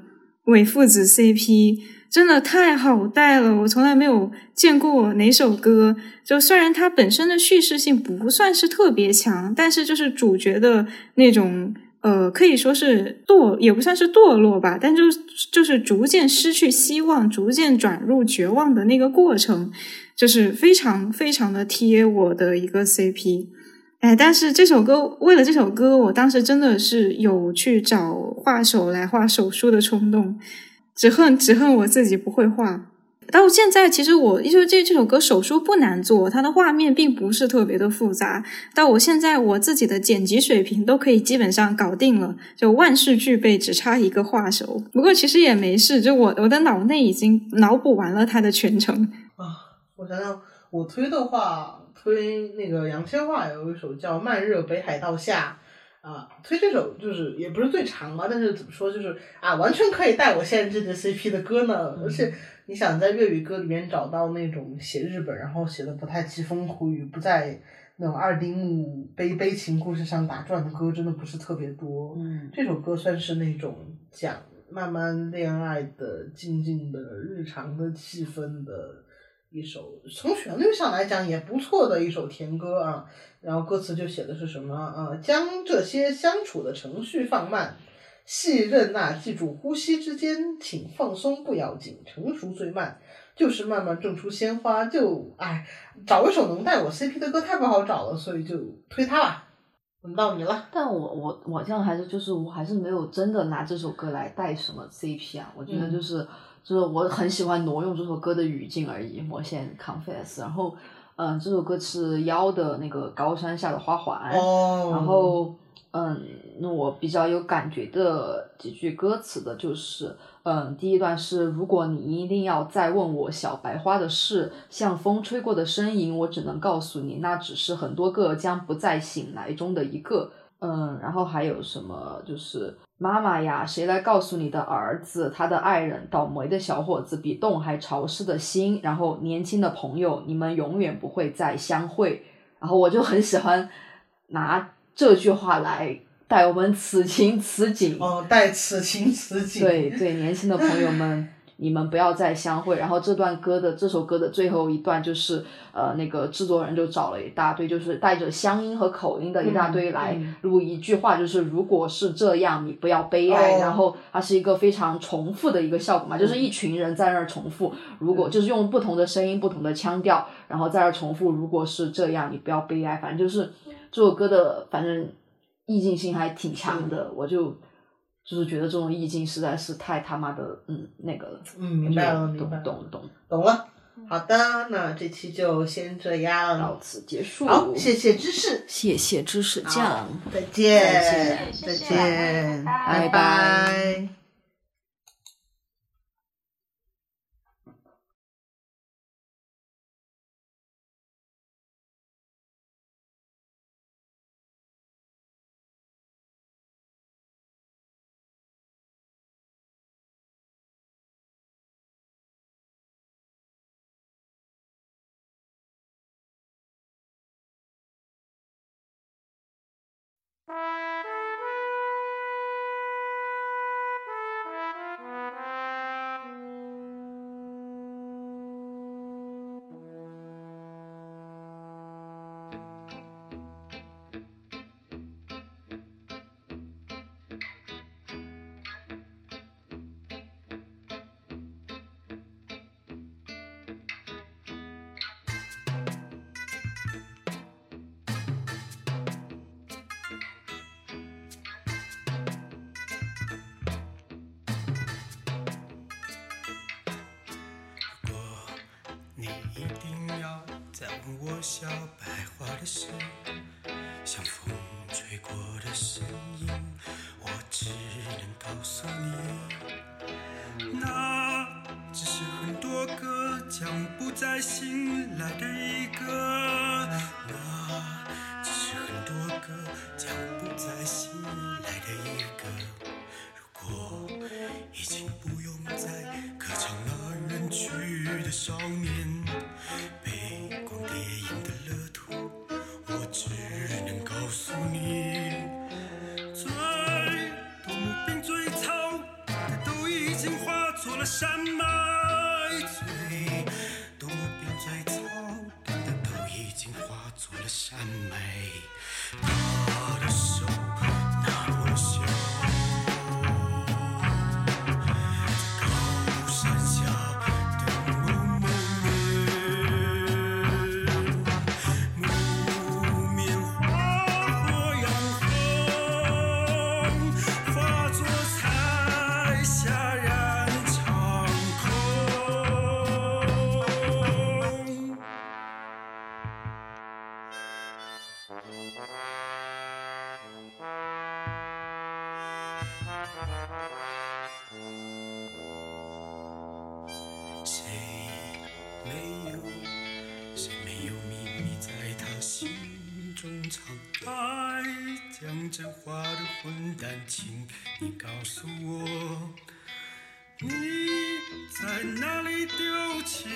伪父子 CP，真的太好带了，我从来没有见过哪首歌。就虽然它本身的叙事性不算是特别强，但是就是主角的那种呃，可以说是堕，也不算是堕落吧，但就就是逐渐失去希望，逐渐转入绝望的那个过程，就是非常非常的贴我的一个 CP。哎，但是这首歌为了这首歌，我当时真的是有去找画手来画手书的冲动，只恨只恨我自己不会画。到现在，其实我因为这这首歌手书不难做，它的画面并不是特别的复杂。到我现在，我自己的剪辑水平都可以基本上搞定了，就万事俱备，只差一个画手。不过其实也没事，就我我的脑内已经脑补完了它的全程。啊，我想想，我推的话，推那个杨千嬅有一首叫《慢热北海道下》啊，推这首就是也不是最长吧，但是怎么说就是啊，完全可以带我现在这个 CP 的歌呢。而且你想在粤语歌里面找到那种写日本，然后写的不太凄风苦雨，不在那种二丁目悲悲情故事上打转的歌，真的不是特别多。嗯这首歌算是那种讲慢慢恋爱的、静静的日常的气氛的一首，从旋律上来讲也不错的一首甜歌啊。然后歌词就写的是什么啊？将这些相处的程序放慢，细任那记住呼吸之间，请放松不要紧，成熟最慢。就是慢慢种出鲜花，就哎，找一首能带我 CP 的歌太不好找了，所以就推它吧。轮到你了。但我我我这样还是就是我还是没有真的拿这首歌来带什么 CP 啊，我觉得嗯就是、就是我很喜欢挪用这首歌的语境而已，我先 confess。然后嗯，这首歌是妖的那个高山下的花环，哦，然后，嗯，那我比较有感觉的几句歌词的就是，嗯，第一段是如果你一定要再问我小白花的事，像风吹过的身影，我只能告诉你，那只是很多个将不再醒来中的一个。嗯，然后还有什么就是妈妈呀，谁来告诉你的儿子，他的爱人，倒霉的小伙子，比冻还潮湿的心，然后年轻的朋友，你们永远不会再相会。然后我就很喜欢拿这句话来带我们此情此景。哦，带此情此景。对对，年轻的朋友们你们不要再相会。然后这段歌的这首歌的最后一段就是，呃，那个制作人就找了一大堆，就是带着乡音和口音的一大堆来嗯录一句话，就是如果是这样，你不要悲哀。哦然后它是一个非常重复的一个效果嘛，就是一群人在那儿重复，如果就是用不同的声音、不同的腔调，然后在那儿重复，如果是这样，你不要悲哀。反正就是这首歌的，反正意境性还挺强的，我就。就是觉得这种意境实在是太他妈的，嗯，那个了。嗯，明白了，我就明白了，懂懂懂，懂了。好的，那这期就先这样到。此结束。好，谢谢知识，谢谢知识酱，再见，再见，拜拜我小白花的事，像风吹过的声音，我只能告诉你，那只是很多个将不再醒来的一个，那只是很多个将不再醒来的一个。如果已经不用再歌唱那远去的少年，混蛋，请你告诉我，你在哪里丢弃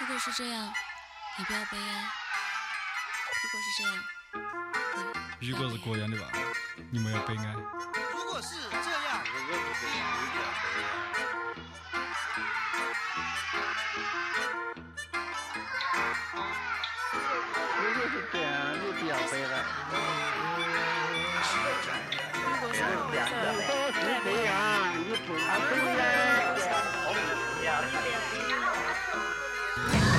如果是这样，你不要悲哀。如果是这样，你如果是这样的话，你们要悲哀。如果是这样，如果是这样，你要悲哀。如果是这样，你不要悲哀。如果是这样，你不要悲哀。如